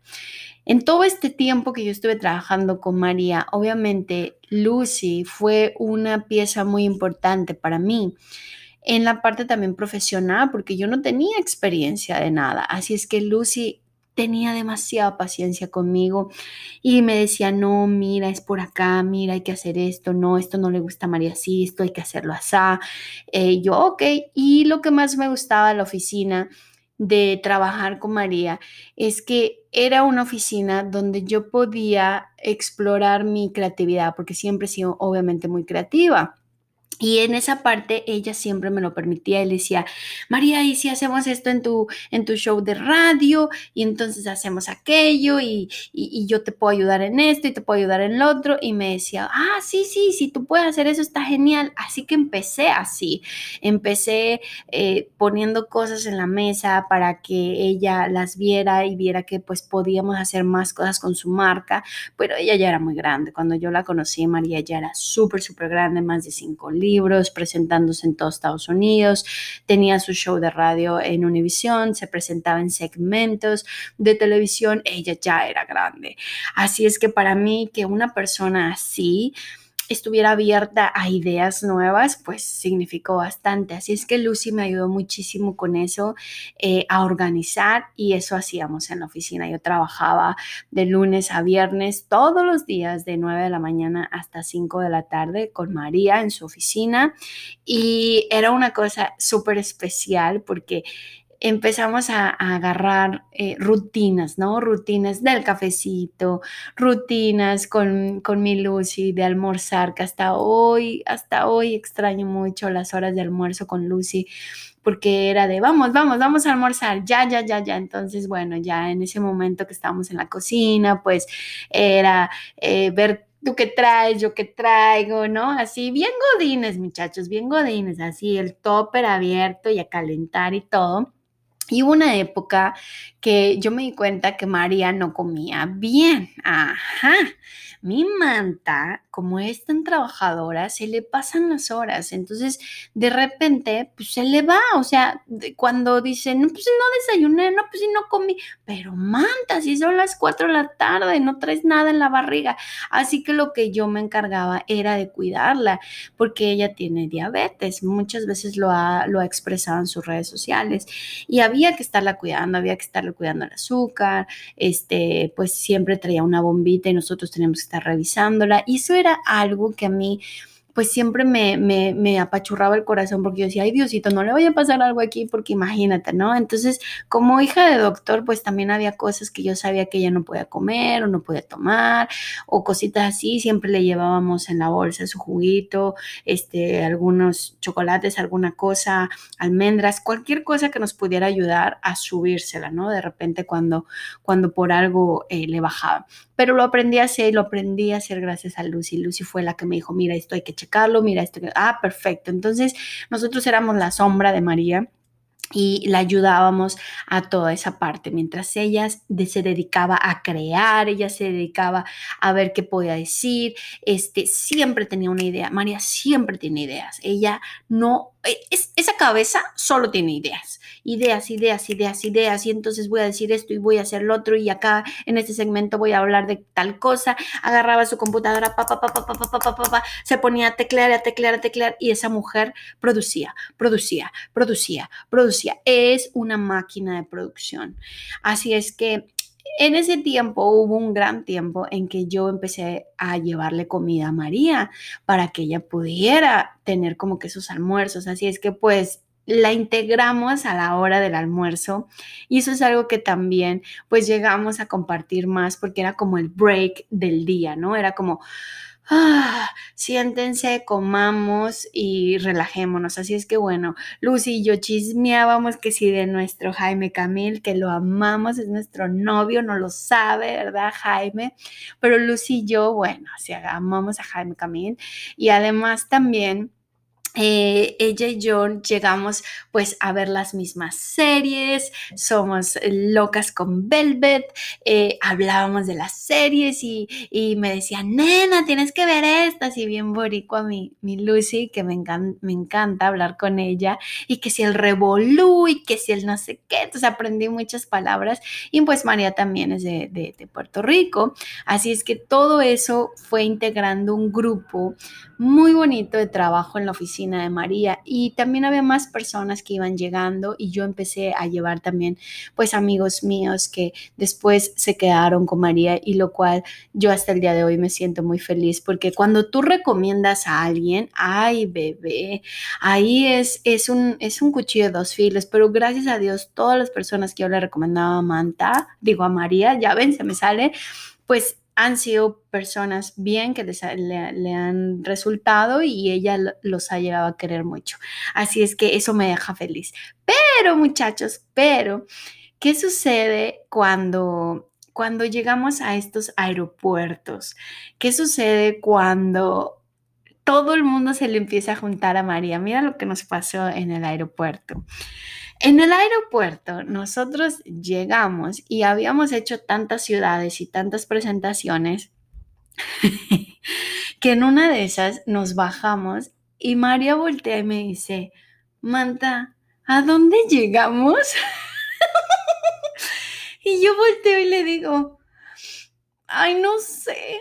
En todo este tiempo que yo estuve trabajando con María, obviamente Lucy fue una pieza muy importante para mí en la parte también profesional, porque yo no tenía experiencia de nada. Así es que Lucy tenía demasiada paciencia conmigo y me decía, no, mira, es por acá, mira, hay que hacer esto, no, esto no le gusta a María, sí, esto hay que hacerlo así. Eh, yo, ok, y lo que más me gustaba de la oficina de trabajar con María es que era una oficina donde yo podía explorar mi creatividad, porque siempre he sido obviamente muy creativa. Y en esa parte ella siempre me lo permitía. Él decía, María, ¿y si hacemos esto en tu, en tu show de radio? Y entonces hacemos aquello y, y, yo te puedo ayudar en esto y te puedo ayudar en lo otro. Y me decía, ah, sí, sí, si tú puedes hacer eso está genial. Así que empecé así. Empecé eh, poniendo cosas en la mesa para que ella las viera y viera que pues podíamos hacer más cosas con su marca. Pero ella ya era muy grande. Cuando yo la conocí, María ya era súper, súper grande, más de cinco libros libros, presentándose en todos Estados Unidos, tenía su show de radio en Univision, se presentaba en segmentos de televisión, ella ya era grande. Así es que para mí que una persona así estuviera abierta a ideas nuevas, pues significó bastante. Así es que Lucy me ayudó muchísimo con eso, eh, a organizar y eso hacíamos en la oficina. Yo trabajaba de lunes a viernes todos los días de 9 de la mañana hasta 5 de la tarde con María en su oficina y era una cosa súper especial porque empezamos a, agarrar eh, rutinas, ¿no? Rutinas del cafecito, rutinas con, con mi Lucy de almorzar, que hasta hoy, hasta hoy extraño mucho las horas de almuerzo con Lucy porque era de vamos, vamos, vamos a almorzar, ya, ya, ya, ya. Entonces, bueno, ya en ese momento que estábamos en la cocina, pues era eh, ver tú qué traes, yo qué traigo, ¿no? Así, bien godines, muchachos, bien godines, así el topper abierto y a calentar y todo. Y hubo una época que yo me di cuenta que María no comía bien. Ajá. Mi manta, como es tan trabajadora, se le pasan las horas. Entonces, de repente, pues se le va. O sea, cuando dice, no, pues no desayuné, no, pues no comí. Pero manta, si son las 4 de la tarde, no traes nada en la barriga. Así que lo que yo me encargaba era de cuidarla, porque ella tiene diabetes. Muchas veces lo ha, lo ha expresado en sus redes sociales. Y había que estarla cuidando, había que estarle cuidando el azúcar. Este, pues siempre traía una bombita y nosotros teníamos que estar revisándola. Y eso era algo que a mí pues siempre me, me, me, apachurraba el corazón porque yo decía, ay Diosito, no le vaya a pasar algo aquí porque imagínate, ¿no? Entonces, como hija de doctor, pues también había cosas que yo sabía que ella no podía comer o no podía tomar o cositas así, siempre le llevábamos en la bolsa su juguito, este, algunos chocolates, alguna cosa, almendras, cualquier cosa que nos pudiera ayudar a subírsela, ¿no? De repente cuando, cuando por algo eh, le bajaba. Pero lo aprendí a hacer y lo aprendí a hacer gracias a Lucy. Lucy fue la que me dijo, mira, esto hay que checarlo, mira esto. Ah, perfecto. Entonces nosotros éramos la sombra de María y la ayudábamos a toda esa parte. Mientras ella se dedicaba a crear, ella se dedicaba a ver qué podía decir, este, siempre tenía una idea. María siempre tiene ideas. Ella no, es, esa cabeza solo tiene ideas, ideas, ideas, ideas, ideas. Y entonces voy a decir esto y voy a hacer lo otro y acá en este segmento voy a hablar de tal cosa. Agarraba su computadora, pa, pa, pa, pa, se ponía a teclear, a teclear, a teclear y esa mujer producía, producía, producía, producía es una máquina de producción. Así es que en ese tiempo hubo un gran tiempo en que yo empecé a llevarle comida a María para que ella pudiera tener como que sus almuerzos. Así es que pues la integramos a la hora del almuerzo y eso es algo que también pues llegamos a compartir más porque era como el break del día, ¿no? Era como, ah, siéntense, comamos y relajémonos. Así es que bueno, Lucy y yo chismeábamos que si de nuestro Jaime Camil, que lo amamos, es nuestro novio, no lo sabe, ¿verdad, Jaime? Pero Lucy y yo, bueno, si amamos a Jaime Camil y además también eh, ella y yo llegamos pues a ver las mismas series, somos locas con Velvet, eh, hablábamos de las series y, me decía, nena, tienes que ver estas y bien boricua mi, mi Lucy, que me, me encanta hablar con ella y que si el revolú y que si el no sé qué, entonces aprendí muchas palabras y pues María también es de, de Puerto Rico, así es que todo eso fue integrando un grupo muy bonito de trabajo en la oficina de María. Y también había más personas que iban llegando y yo empecé a llevar también pues amigos míos que después se quedaron con María y lo cual yo hasta el día de hoy me siento muy feliz porque cuando tú recomiendas a alguien, ay bebé, ahí es, es, un, es un cuchillo de dos filos, pero gracias a Dios todas las personas que yo le recomendaba a Manta, digo a María, ya ven, se me sale, pues han sido personas bien que le, han resultado y ella los ha llegado a querer mucho. Así es que eso me deja feliz. Pero muchachos, pero, ¿qué sucede cuando, cuando llegamos a estos aeropuertos? ¿Qué sucede cuando todo el mundo se le empieza a juntar a María? Mira lo que nos pasó en el aeropuerto. En el aeropuerto nosotros llegamos y habíamos hecho tantas ciudades y tantas presentaciones que en una de esas nos bajamos y María voltea y me dice, Manta, ¿a dónde llegamos? y yo volteo y le digo, ay, no sé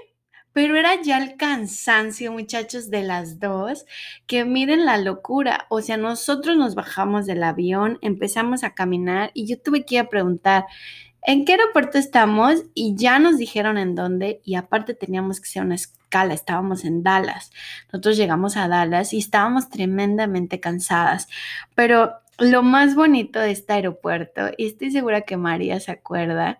pero era ya el cansancio, muchachos, de las dos, que miren la locura. O sea, nosotros nos bajamos del avión, empezamos a caminar y yo tuve que ir a preguntar, ¿en qué aeropuerto estamos? Y ya nos dijeron en dónde y aparte teníamos que hacer una escala, estábamos en Dallas. Nosotros llegamos a Dallas y estábamos tremendamente cansadas, pero lo más bonito de este aeropuerto, y estoy segura que María se acuerda,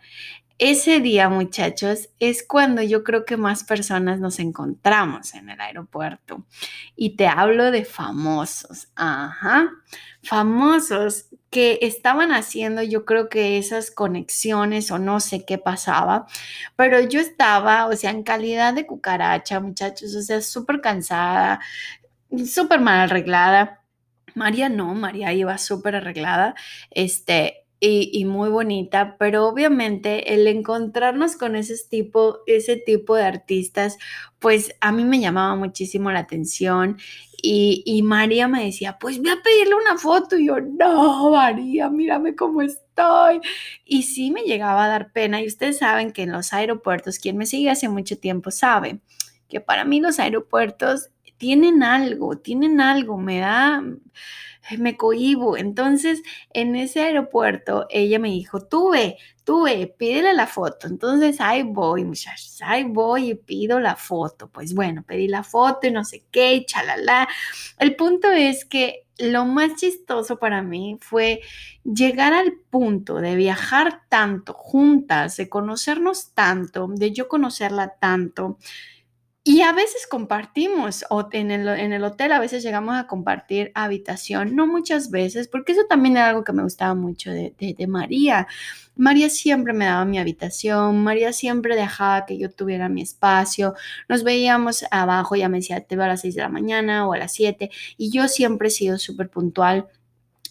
ese día, muchachos, es cuando yo creo que más personas nos encontramos en el aeropuerto. Y te hablo de famosos, ajá, famosos que estaban haciendo yo creo que esas conexiones o no sé qué pasaba, pero yo estaba, o sea, en calidad de cucaracha, muchachos, o sea, súper cansada, súper mal arreglada. María no, María iba súper arreglada, este, y, muy bonita, pero obviamente el encontrarnos con ese tipo, ese tipo de artistas, pues a mí me llamaba muchísimo la atención y, y María me decía, pues voy a pedirle una foto y yo, no, María, mírame cómo estoy. Y sí me llegaba a dar pena y ustedes saben que en los aeropuertos, quien me sigue hace mucho tiempo sabe que para mí los aeropuertos tienen algo, tienen algo, me da me cohibo. Entonces, en ese aeropuerto, ella me dijo, tú ve, tú ve, pídele la foto. Entonces, ahí voy, muchachos, ahí voy y pido la foto. Pues bueno, pedí la foto y no sé qué, chalala. El punto es que lo más chistoso para mí fue llegar al punto de viajar tanto juntas, de conocernos tanto, de yo conocerla tanto y a veces compartimos, o en el, en el, hotel a veces llegamos a compartir habitación, no muchas veces, porque eso también era algo que me gustaba mucho de, de, María. María siempre me daba mi habitación, María siempre dejaba que yo tuviera mi espacio, nos veíamos abajo, ya me decía, te veo a las 6 de la mañana o a las 7, y yo siempre he sido súper puntual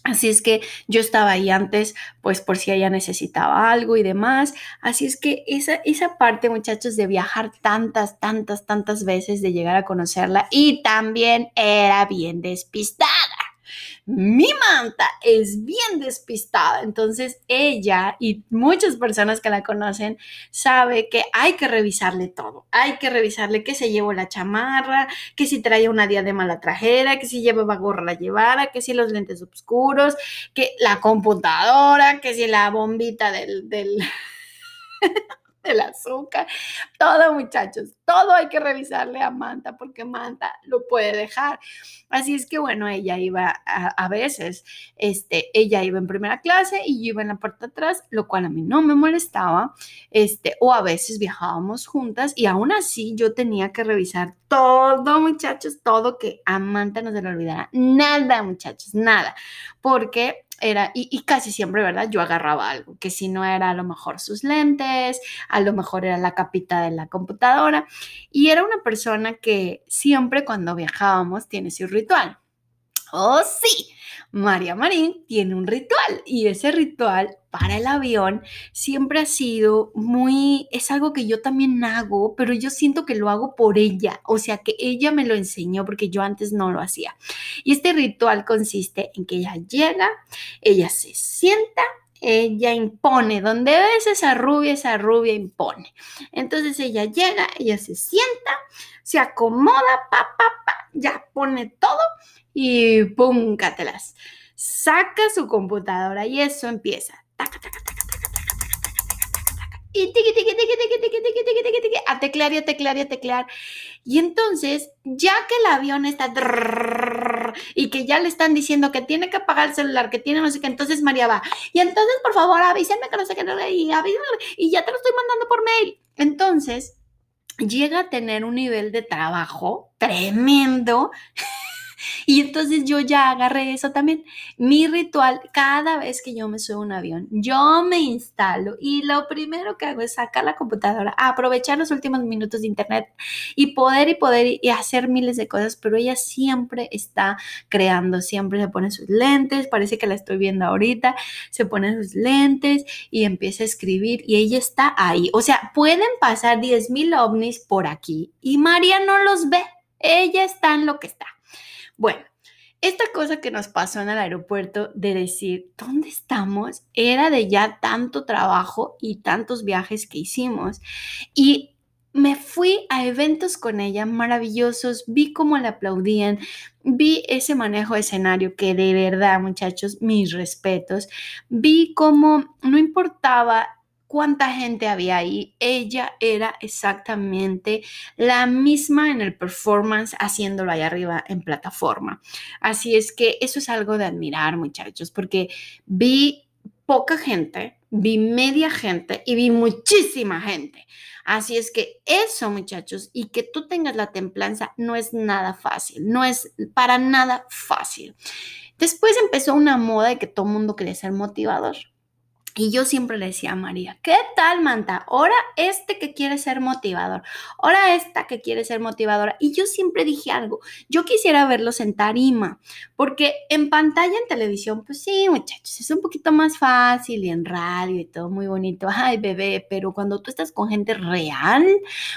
Así es que yo estaba ahí antes, pues por si ella necesitaba algo y demás. Así es que esa, esa parte, muchachos, de viajar tantas, tantas, tantas veces, de llegar a conocerla y también era bien despistada mi manta es bien despistada. Entonces ella y muchas personas que la conocen sabe que hay que revisarle todo. Hay que revisarle que se llevó la chamarra, que si traía una diadema la trajera, que si llevaba gorra la llevara, que si los lentes oscuros, que la computadora, que si la bombita del... del el azúcar, todo muchachos, todo hay que revisarle a Manta porque Manta lo puede dejar. Así es que bueno, ella iba a, veces, este, ella iba en primera clase y yo iba en la puerta atrás, lo cual a mí no me molestaba, este, o a veces viajábamos juntas y aún así yo tenía que revisar todo muchachos, todo que a Manta no se le olvidara, nada muchachos, nada, porque era, y, casi siempre, ¿verdad? Yo agarraba algo, que si no era a lo mejor sus lentes, a lo mejor era la capita de la computadora, y era una persona que siempre cuando viajábamos tiene su ritual. Oh, sí, María Marín tiene un ritual y ese ritual para el avión siempre ha sido muy, es algo que yo también hago, pero yo siento que lo hago por ella, o sea que ella me lo enseñó porque yo antes no lo hacía. Y este ritual consiste en que ella llega, ella se sienta, ella impone, donde ves esa rubia, esa rubia impone. Entonces ella llega, ella se sienta, se acomoda, pa, pa, pa, ya pone todo y ¡pum! Cátelas. Saca su computadora y eso empieza. Taca, taca, taca, y tiqui, tiqui, tiqui, a teclear y a teclear y a teclear. Y entonces, ya que el avión está y que ya le están diciendo que tiene que apagar el celular, que tiene no sé qué, entonces María va. Y entonces, por favor, avísenme que no sé qué, y, y ya te lo estoy mandando por mail. Entonces, llega a tener un nivel de trabajo tremendo y entonces yo ya agarré eso también. Mi ritual, cada vez que yo me subo un avión, yo me instalo y lo primero que hago es sacar la computadora, aprovechar los últimos minutos de internet y poder y poder y hacer miles de cosas, pero ella siempre está creando, siempre se pone sus lentes, parece que la estoy viendo ahorita, se pone sus lentes y empieza a escribir y ella está ahí. O sea, pueden pasar 10.000 ovnis por aquí y María no los ve. Ella está en lo que está. Bueno, esta cosa que nos pasó en el aeropuerto de decir, ¿dónde estamos? Era de ya tanto trabajo y tantos viajes que hicimos. Y me fui a eventos con ella maravillosos, vi cómo la aplaudían, vi ese manejo de escenario que de verdad, muchachos, mis respetos, vi cómo no importaba cuánta gente había ahí, ella era exactamente la misma en el performance haciéndolo ahí arriba en plataforma. Así es que eso es algo de admirar, muchachos, porque vi poca gente, vi media gente y vi muchísima gente. Así es que eso, muchachos, y que tú tengas la templanza no es nada fácil, no es para nada fácil. Después empezó una moda de que todo mundo quería ser motivador. Y yo siempre le decía a María, ¿qué tal, Manta? Ahora este que quiere ser motivador, ahora esta que quiere ser motivadora. Y yo siempre dije algo, yo quisiera verlos en tarima, porque en pantalla, en televisión, pues sí, muchachos, es un poquito más fácil y en radio y todo muy bonito. Ay, bebé, pero cuando tú estás con gente real,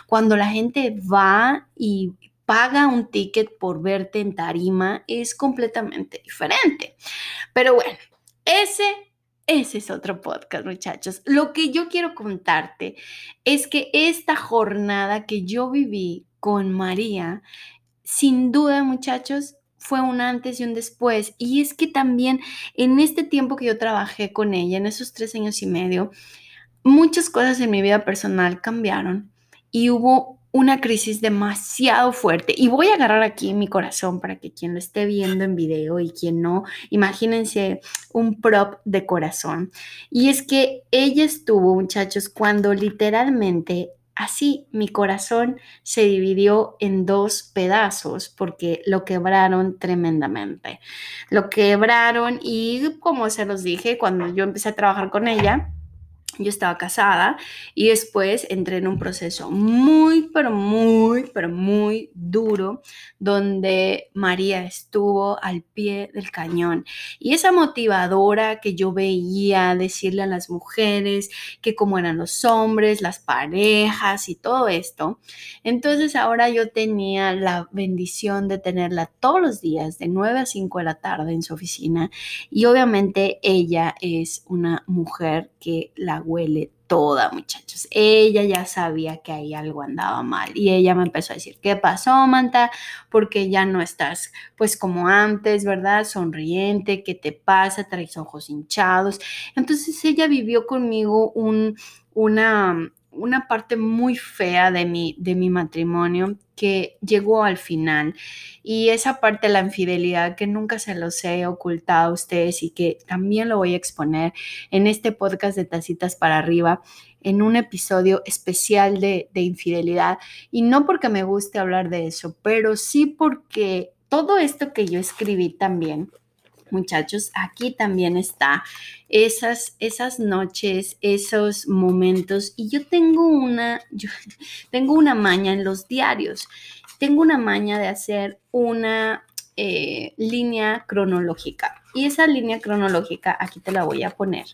cuando la gente va y paga un ticket por verte en tarima, es completamente diferente. Pero bueno, ese ese es otro podcast, muchachos. Lo que yo quiero contarte es que esta jornada que yo viví con María, sin duda, muchachos, fue un antes y un después. Y es que también en este tiempo que yo trabajé con ella, en esos tres años y medio, muchas cosas en mi vida personal cambiaron y hubo una crisis demasiado fuerte. Y voy a agarrar aquí mi corazón para que quien lo esté viendo en video y quien no, imagínense un prop de corazón. Y es que ella estuvo, muchachos, cuando literalmente así mi corazón se dividió en dos pedazos porque lo quebraron tremendamente. Lo quebraron y como se los dije, cuando yo empecé a trabajar con ella, yo estaba casada y después entré en un proceso muy, pero muy, pero muy duro donde María estuvo al pie del cañón. Y esa motivadora que yo veía decirle a las mujeres que como eran los hombres, las parejas y todo esto, entonces ahora yo tenía la bendición de tenerla todos los días de 9 a 5 de la tarde en su oficina y obviamente ella es una mujer que la huele toda, muchachos. Ella ya sabía que ahí algo andaba mal y ella me empezó a decir, ¿qué pasó, Manta? Porque ya no estás pues como antes, ¿verdad? Sonriente, ¿qué te pasa? Traes ojos hinchados. Entonces ella vivió conmigo un, una, una parte muy fea de mi, de mi matrimonio que llegó al final. Y esa parte de la infidelidad que nunca se los he ocultado a ustedes y que también lo voy a exponer en este podcast de Tacitas para arriba, en un episodio especial de, de infidelidad. Y no porque me guste hablar de eso, pero sí porque todo esto que yo escribí también muchachos, aquí también está esas, esas noches, esos momentos. Y yo tengo una, yo tengo una maña en los diarios. Tengo una maña de hacer una eh, línea cronológica. Y esa línea cronológica, aquí te la voy a poner.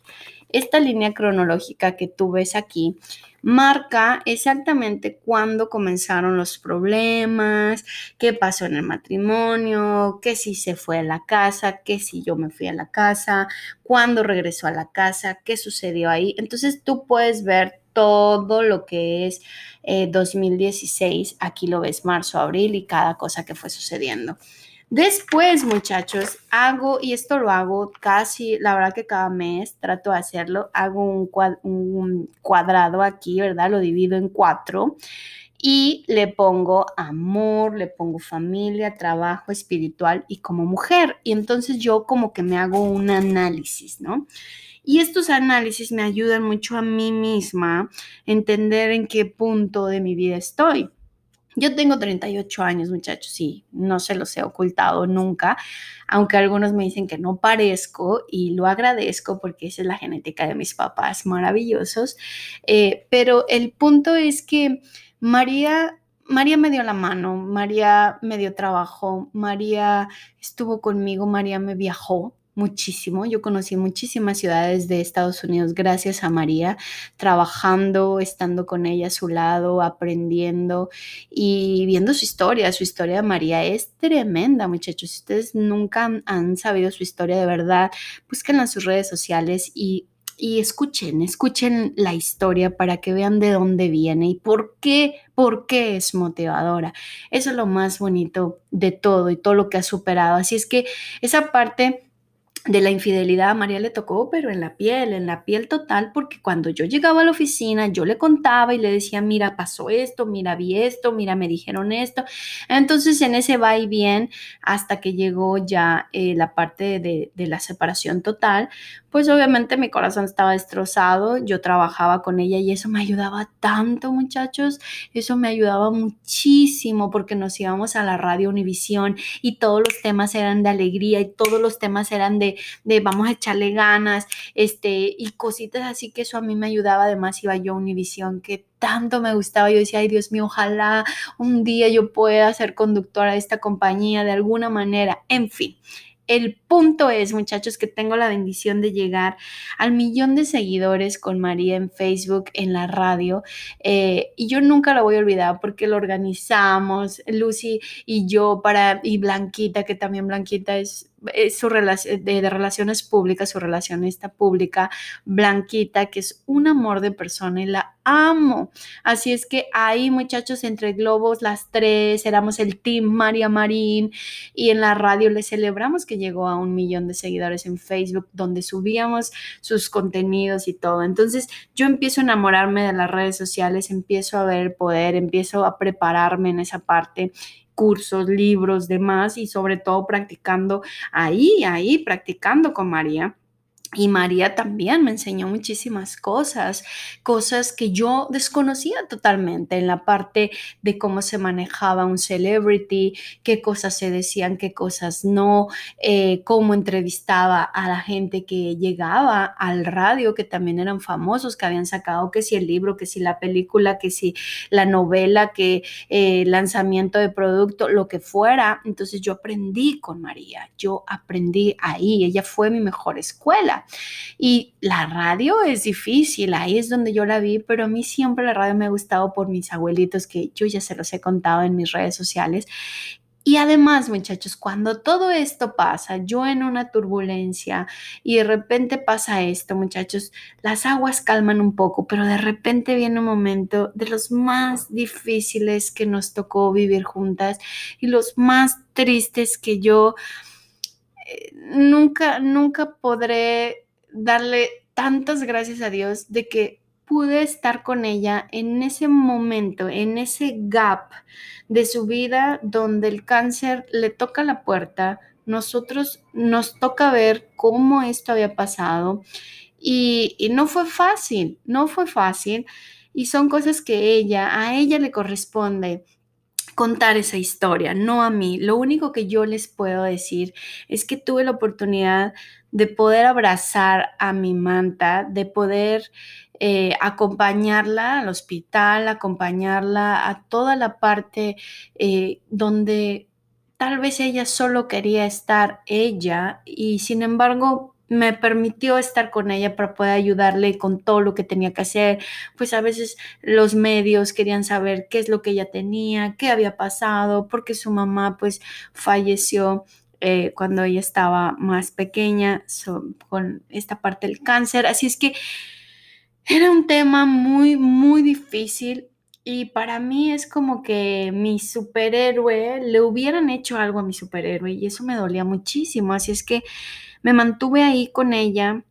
Esta línea cronológica que tú ves aquí marca exactamente cuándo comenzaron los problemas, qué pasó en el matrimonio, qué si se fue a la casa, qué si yo me fui a la casa, cuándo regresó a la casa, qué sucedió ahí. Entonces tú puedes ver todo lo que es 2016, eh, aquí lo ves marzo, abril y cada cosa que fue sucediendo. Después, muchachos, hago, y esto lo hago casi, la verdad que cada mes trato de hacerlo, hago un, cuadrado aquí, ¿verdad? Lo divido en cuatro y le pongo amor, le pongo familia, trabajo espiritual y como mujer. Y entonces yo como que me hago un análisis, ¿no? Y estos análisis me ayudan mucho a mí misma a entender en qué punto de mi vida estoy. Yo tengo 38 años, muchachos, y no se los he ocultado nunca, aunque algunos me dicen que no parezco y lo agradezco porque esa es la genética de mis papás maravillosos. Eh, pero el punto es que María María me dio la mano, María me dio trabajo, María estuvo conmigo, María me viajó, muchísimo. Yo conocí muchísimas ciudades de Estados Unidos gracias a María, trabajando, estando con ella a su lado, aprendiendo y viendo su historia. Su historia de María es tremenda, muchachos. Si ustedes nunca han sabido su historia de verdad, búsquenla en sus redes sociales y y escuchen, escuchen la historia para que vean de dónde viene y por qué, por qué es motivadora. Eso es lo más bonito de todo y todo lo que ha superado. Así es que esa parte de la infidelidad a María le tocó, pero en la piel, en la piel total, porque cuando yo llegaba a la oficina, yo le contaba y le decía, mira, pasó esto, mira, vi esto, mira, me dijeron esto. Entonces, en ese va y bien, hasta que llegó ya eh, la parte de, de la separación total, pues obviamente mi corazón estaba destrozado, yo trabajaba con ella y eso me ayudaba tanto, muchachos, eso me ayudaba muchísimo porque nos íbamos a la radio Univisión y todos los temas eran de alegría y todos los temas eran de, de vamos a echarle ganas, este, y cositas así que eso a mí me ayudaba, además iba yo a Univisión que tanto me gustaba. Yo decía, ay Dios mío, ojalá un día yo pueda ser conductora de esta compañía de alguna manera. En fin, el punto es, muchachos, que tengo la bendición de llegar al millón de seguidores con María en Facebook, en la radio, eh, y yo nunca lo voy a olvidar porque lo organizamos, Lucy y yo, para, y Blanquita, que también Blanquita es es su relación de, relaciones públicas, su relacionista pública, Blanquita, que es un amor de persona y la amo. Así es que ahí, muchachos, entre globos, las tres, éramos el team María Marín y en la radio le celebramos que llegó a un millón de seguidores en Facebook, donde subíamos sus contenidos y todo. Entonces, yo empiezo a enamorarme de las redes sociales, empiezo a ver poder, empiezo a prepararme en esa parte cursos, libros, demás y sobre todo practicando ahí, ahí, practicando con María. Y María también me enseñó muchísimas cosas, cosas que yo desconocía totalmente en la parte de cómo se manejaba un celebrity, qué cosas se decían, qué cosas no, eh, cómo entrevistaba a la gente que llegaba al radio, que también eran famosos, que habían sacado que si el libro, que si la película, que si la novela, que eh, lanzamiento de producto, lo que fuera. Entonces yo aprendí con María, yo aprendí ahí, ella fue mi mejor escuela. Y la radio es difícil, ahí es donde yo la vi, pero a mí siempre la radio me ha gustado por mis abuelitos, que yo ya se los he contado en mis redes sociales. Y además, muchachos, cuando todo esto pasa, yo en una turbulencia y de repente pasa esto, muchachos, las aguas calman un poco, pero de repente viene un momento de los más difíciles que nos tocó vivir juntas y los más tristes que yo eh, nunca, nunca podré darle tantas gracias a Dios de que pude estar con ella en ese momento, en ese gap de su vida donde el cáncer le toca la puerta, nosotros nos toca ver cómo esto había pasado y, y no fue fácil, no fue fácil y son cosas que ella, a ella le corresponde contar esa historia, no a mí. Lo único que yo les puedo decir es que tuve la oportunidad de poder abrazar a mi manta, de poder eh, acompañarla al hospital, acompañarla a toda la parte eh, donde tal vez ella solo quería estar ella y sin embargo me permitió estar con ella para poder ayudarle con todo lo que tenía que hacer. Pues a veces los medios querían saber qué es lo que ella tenía, qué había pasado, porque su mamá pues falleció eh, cuando ella estaba más pequeña con esta parte del cáncer. Así es que era un tema muy, muy difícil y para mí es como que mi superhéroe, le hubieran hecho algo a mi superhéroe y eso me dolía muchísimo. Así es que me mantuve ahí con ella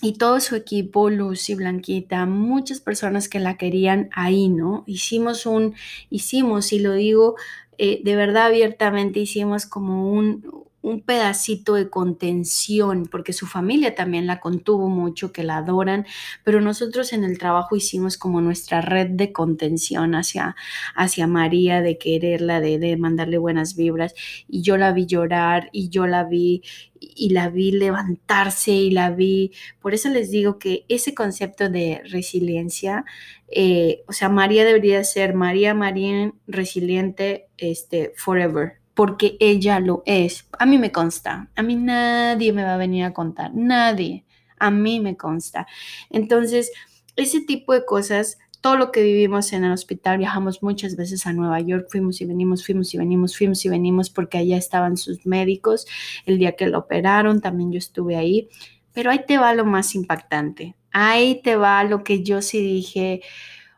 y todo su equipo, Lucy, Blanquita, muchas personas que la querían ahí, ¿no? Hicimos un, hicimos, y lo digo eh, de verdad abiertamente, hicimos como un, un pedacito de contención, porque su familia también la contuvo mucho, que la adoran, pero nosotros en el trabajo hicimos como nuestra red de contención hacia, hacia María, de quererla, de, mandarle buenas vibras, y yo la vi llorar, y yo la vi, y la vi levantarse, y la vi, por eso les digo que ese concepto de resiliencia, eh, o sea, María debería ser María María resiliente, este, forever, porque ella lo es. A mí me consta, a mí nadie me va a venir a contar, nadie, a mí me consta. Entonces, ese tipo de cosas, todo lo que vivimos en el hospital, viajamos muchas veces a Nueva York, fuimos y venimos, fuimos y venimos, fuimos y venimos porque allá estaban sus médicos. El día que lo operaron, también yo estuve ahí. Pero ahí te va lo más impactante. Ahí te va lo que yo sí dije,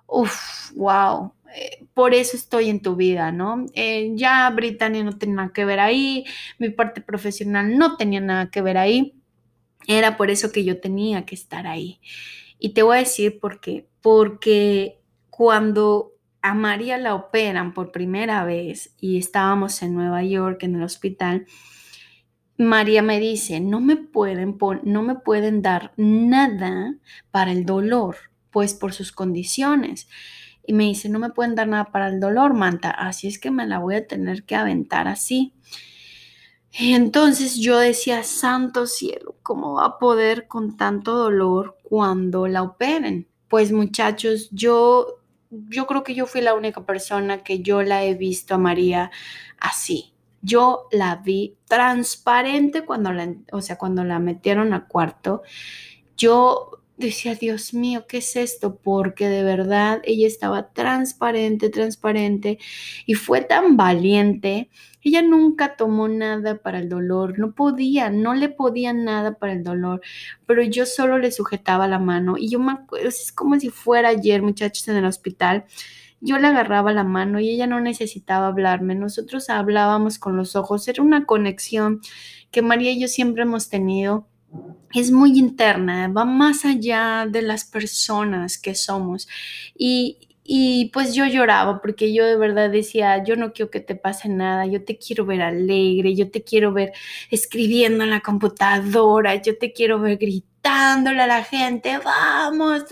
uff, wow, eh, por eso estoy en tu vida, ¿no? Eh, ya Britannia no tenía nada que ver ahí, mi parte profesional no tenía nada que ver ahí, era por eso que yo tenía que estar ahí. Y te voy a decir por qué, porque cuando a María la operan por primera vez y estábamos en Nueva York en el hospital, María me dice, no me pueden, no me pueden dar nada para el dolor, pues por sus condiciones y me dice, no me pueden dar nada para el dolor, Manta, así es que me la voy a tener que aventar así. Y entonces yo decía, santo cielo, ¿cómo va a poder con tanto dolor cuando la operen? Pues muchachos, yo, yo creo que yo fui la única persona que yo la he visto a María así. Yo la vi transparente cuando la, o sea, cuando la metieron a cuarto. Yo decía, Dios mío, ¿qué es esto? Porque de verdad ella estaba transparente, transparente y fue tan valiente. Ella nunca tomó nada para el dolor, no podía, no le podía nada para el dolor, pero yo solo le sujetaba la mano y yo me acuerdo, es como si fuera ayer, muchachos, en el hospital. Yo le agarraba la mano y ella no necesitaba hablarme, nosotros hablábamos con los ojos, era una conexión que María y yo siempre hemos tenido es muy interna, va más allá de las personas que somos. Y, y pues yo lloraba porque yo de verdad decía, yo no quiero que te pase nada, yo te quiero ver alegre, yo te quiero ver escribiendo en la computadora, yo te quiero ver gritándole a la gente, vamos,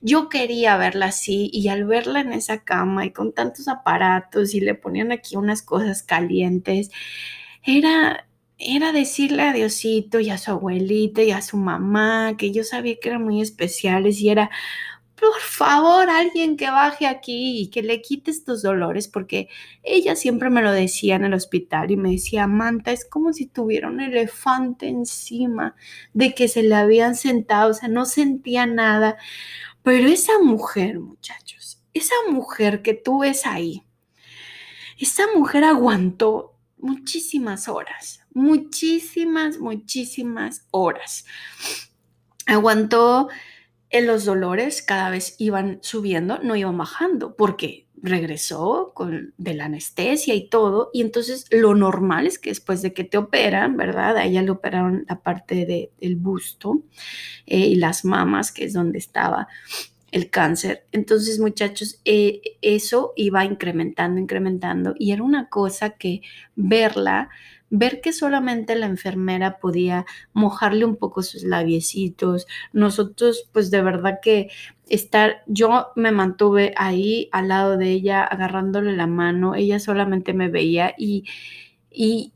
yo quería verla así y al verla en esa cama y con tantos aparatos y le ponían aquí unas cosas calientes, era, era decirle a Diosito y a su abuelita y a su mamá, que yo sabía que eran muy especiales y era, por favor, alguien que baje aquí y que le quite estos dolores, porque ella siempre me lo decía en el hospital y me decía, Manta, es como si tuviera un elefante encima de que se le habían sentado, o sea, no sentía nada. Pero esa mujer, muchachos, esa mujer que tú ves ahí, esa mujer aguantó muchísimas horas muchísimas, muchísimas horas. Aguantó en los dolores, cada vez iban subiendo, no iban bajando, porque regresó con, de la anestesia y todo, y entonces lo normal es que después de que te operan, ¿verdad? A ella le operaron la parte del busto eh, y las mamas, que es donde estaba el cáncer. Entonces, muchachos, eh, eso iba incrementando, incrementando, y era una cosa que verla ver que solamente la enfermera podía mojarle un poco sus labiecitos. Nosotros, pues de verdad que estar, yo me mantuve ahí al lado de ella, agarrándole la mano, ella solamente me veía y, y,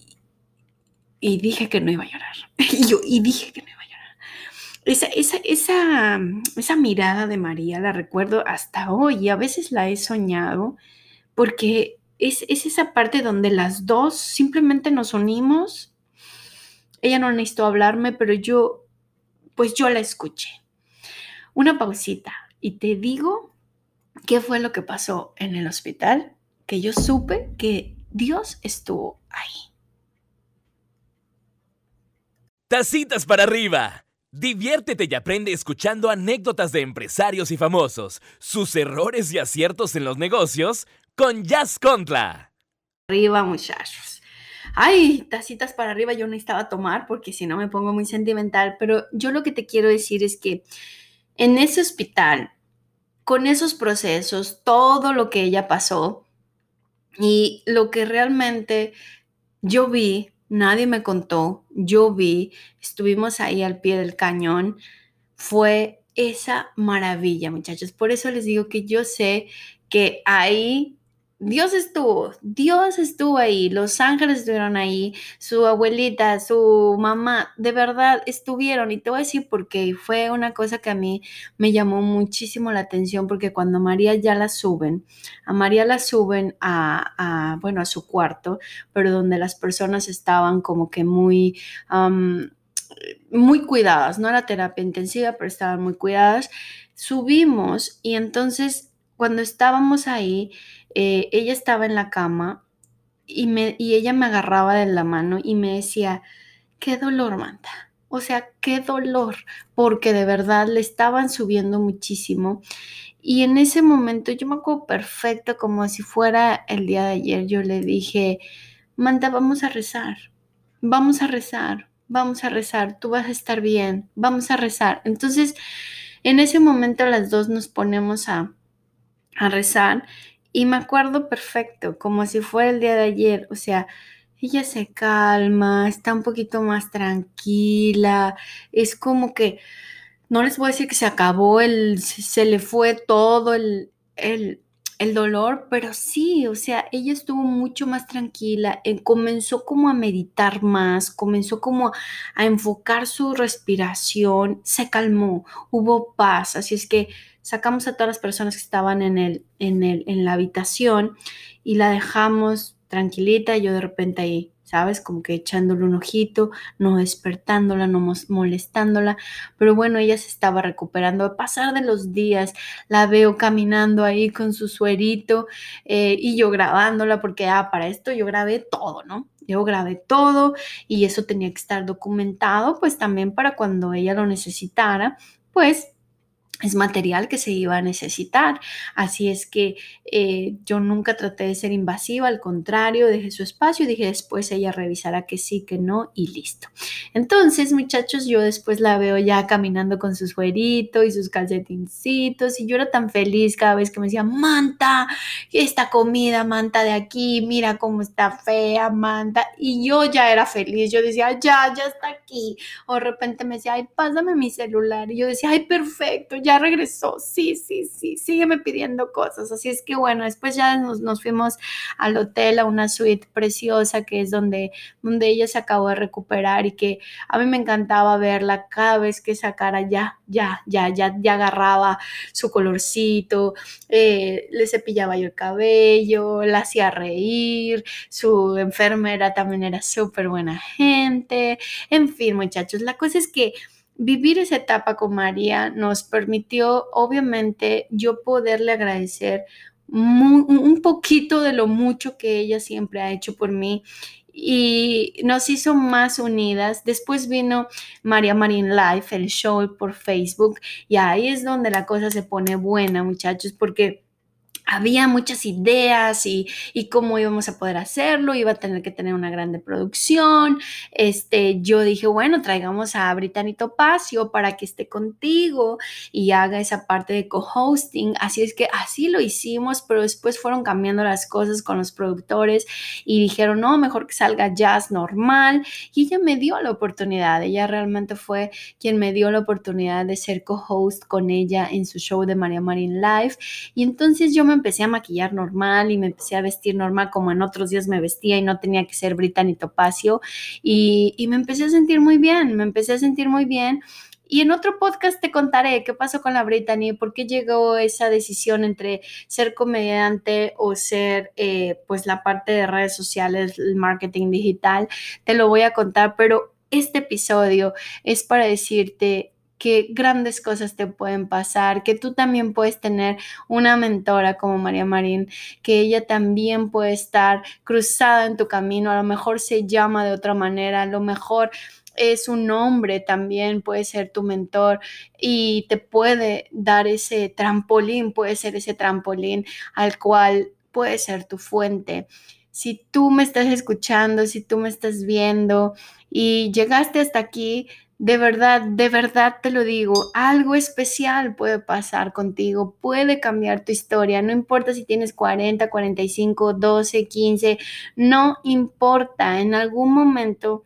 y dije que no iba a llorar. y yo, y dije que no iba a llorar. Esa, esa, esa, esa mirada de María la recuerdo hasta hoy y a veces la he soñado porque es, es esa parte donde las dos simplemente nos unimos. Ella no necesitó hablarme, pero yo, pues yo la escuché. Una pausita y te digo qué fue lo que pasó en el hospital, que yo supe que Dios estuvo ahí.
Tacitas para arriba. Diviértete y aprende escuchando anécdotas de empresarios y famosos, sus errores y aciertos en los negocios con Jazz Contra.
Arriba, muchachos. Ay, tacitas para arriba yo necesitaba tomar porque si no me pongo muy sentimental, pero yo lo que te quiero decir es que en ese hospital, con esos procesos, todo lo que ella pasó y lo que realmente yo vi nadie me contó, yo vi, estuvimos ahí al pie del cañón, fue esa maravilla, muchachos. Por eso les digo que yo sé que ahí Dios estuvo, Dios estuvo ahí, los ángeles estuvieron ahí, su abuelita, su mamá, de verdad estuvieron. Y te voy a decir porque fue una cosa que a mí me llamó muchísimo la atención, porque cuando María ya la suben, a María la suben a, bueno, a su cuarto, pero donde las personas estaban como que muy... muy cuidadas, no era terapia intensiva, pero estaban muy cuidadas. Subimos y entonces cuando estábamos ahí, eh, ella estaba en la cama y, me, y ella me agarraba de la mano y me decía, qué dolor, Manta. O sea, qué dolor, porque de verdad le estaban subiendo muchísimo. Y en ese momento yo me acuerdo perfecto, como si fuera el día de ayer, yo le dije, Manta, vamos a rezar, vamos a rezar, vamos a rezar, tú vas a estar bien, vamos a rezar. Entonces, en ese momento las dos nos ponemos a, a rezar y me acuerdo perfecto, como si fuera el día de ayer, o sea, ella se calma, está un poquito más tranquila, es como que, no les voy a decir que se acabó, el, se le fue todo el, el, el dolor, pero sí, o sea, ella estuvo mucho más tranquila, eh, comenzó como a meditar más, comenzó como a enfocar su respiración, se calmó, hubo paz, así es que sacamos a todas las personas que estaban en, el, en, el, en la habitación y la dejamos tranquilita, yo de repente ahí, ¿sabes? Como que echándole un ojito, no despertándola, no molestándola, pero bueno, ella se estaba recuperando. A pasar de los días, la veo caminando ahí con su suerito eh, y yo grabándola, porque ah, para esto yo grabé todo, ¿no? Yo grabé todo y eso tenía que estar documentado, pues también para cuando ella lo necesitara, pues es material que se iba a necesitar. Así es que eh, yo nunca traté de ser invasiva, al contrario, dejé su espacio y dije después ella revisará que sí, que no y listo. Entonces, muchachos, yo después la veo ya caminando con su suerito y sus calcetincitos y yo era tan feliz cada vez que me decía, Manta, esta comida, Manta de aquí, mira cómo está fea, Manta. Y yo ya era feliz, yo decía, ya, ya está aquí. O de repente me decía, ay, pásame mi celular. Y yo decía, ay, perfecto, ya regresó, sí, sí, sí, sígueme pidiendo cosas. Así es que bueno, después ya nos, fuimos al hotel, a una suite preciosa que es donde, donde ella se acabó de recuperar y que a mí me encantaba verla cada vez que sacara ya, ya, ya, ya, ya agarraba su colorcito, eh, le cepillaba yo el cabello, la hacía reír, su enfermera también era súper buena gente, en fin muchachos, la cosa es que vivir esa etapa con María nos permitió, obviamente, yo poderle agradecer un poquito de lo mucho que ella siempre ha hecho por mí y nos hizo más unidas. Después vino María Marín Live, el show por Facebook, y ahí es donde la cosa se pone buena, muchachos, porque había muchas ideas y, cómo íbamos a poder hacerlo, iba a tener que tener una grande producción. Este, yo dije, bueno, traigamos a Brittany Topacio para que esté contigo y haga esa parte de co-hosting. Así es que así lo hicimos, pero después fueron cambiando las cosas con los productores y dijeron, no, mejor que salga jazz normal. Y ella me dio la oportunidad, ella realmente fue quien me dio la oportunidad de ser co-host con ella en su show de María Marín Live. Y entonces yo me empecé a maquillar normal y me empecé a vestir normal como en otros días me vestía y no tenía que ser Brita ni Topacio y, y me empecé a sentir muy bien, me empecé a sentir muy bien Y en otro podcast te contaré qué pasó con la Brittany, por qué llegó esa decisión entre ser comediante o ser eh, pues la parte de redes sociales, el marketing digital. Te lo voy a contar, pero este episodio es para decirte que grandes cosas te pueden pasar, que tú también puedes tener una mentora como María Marín, que ella también puede estar cruzada en tu camino, a lo mejor se llama de otra manera, a lo mejor es un hombre también, puede ser tu mentor y te puede dar ese trampolín, puede ser ese trampolín al cual puede ser tu fuente. Si tú me estás escuchando, si tú me estás viendo y llegaste hasta aquí, de verdad, de verdad te lo digo, algo especial puede pasar contigo, puede cambiar tu historia, no importa si tienes 40, 45, 12, 15, no importa, en algún momento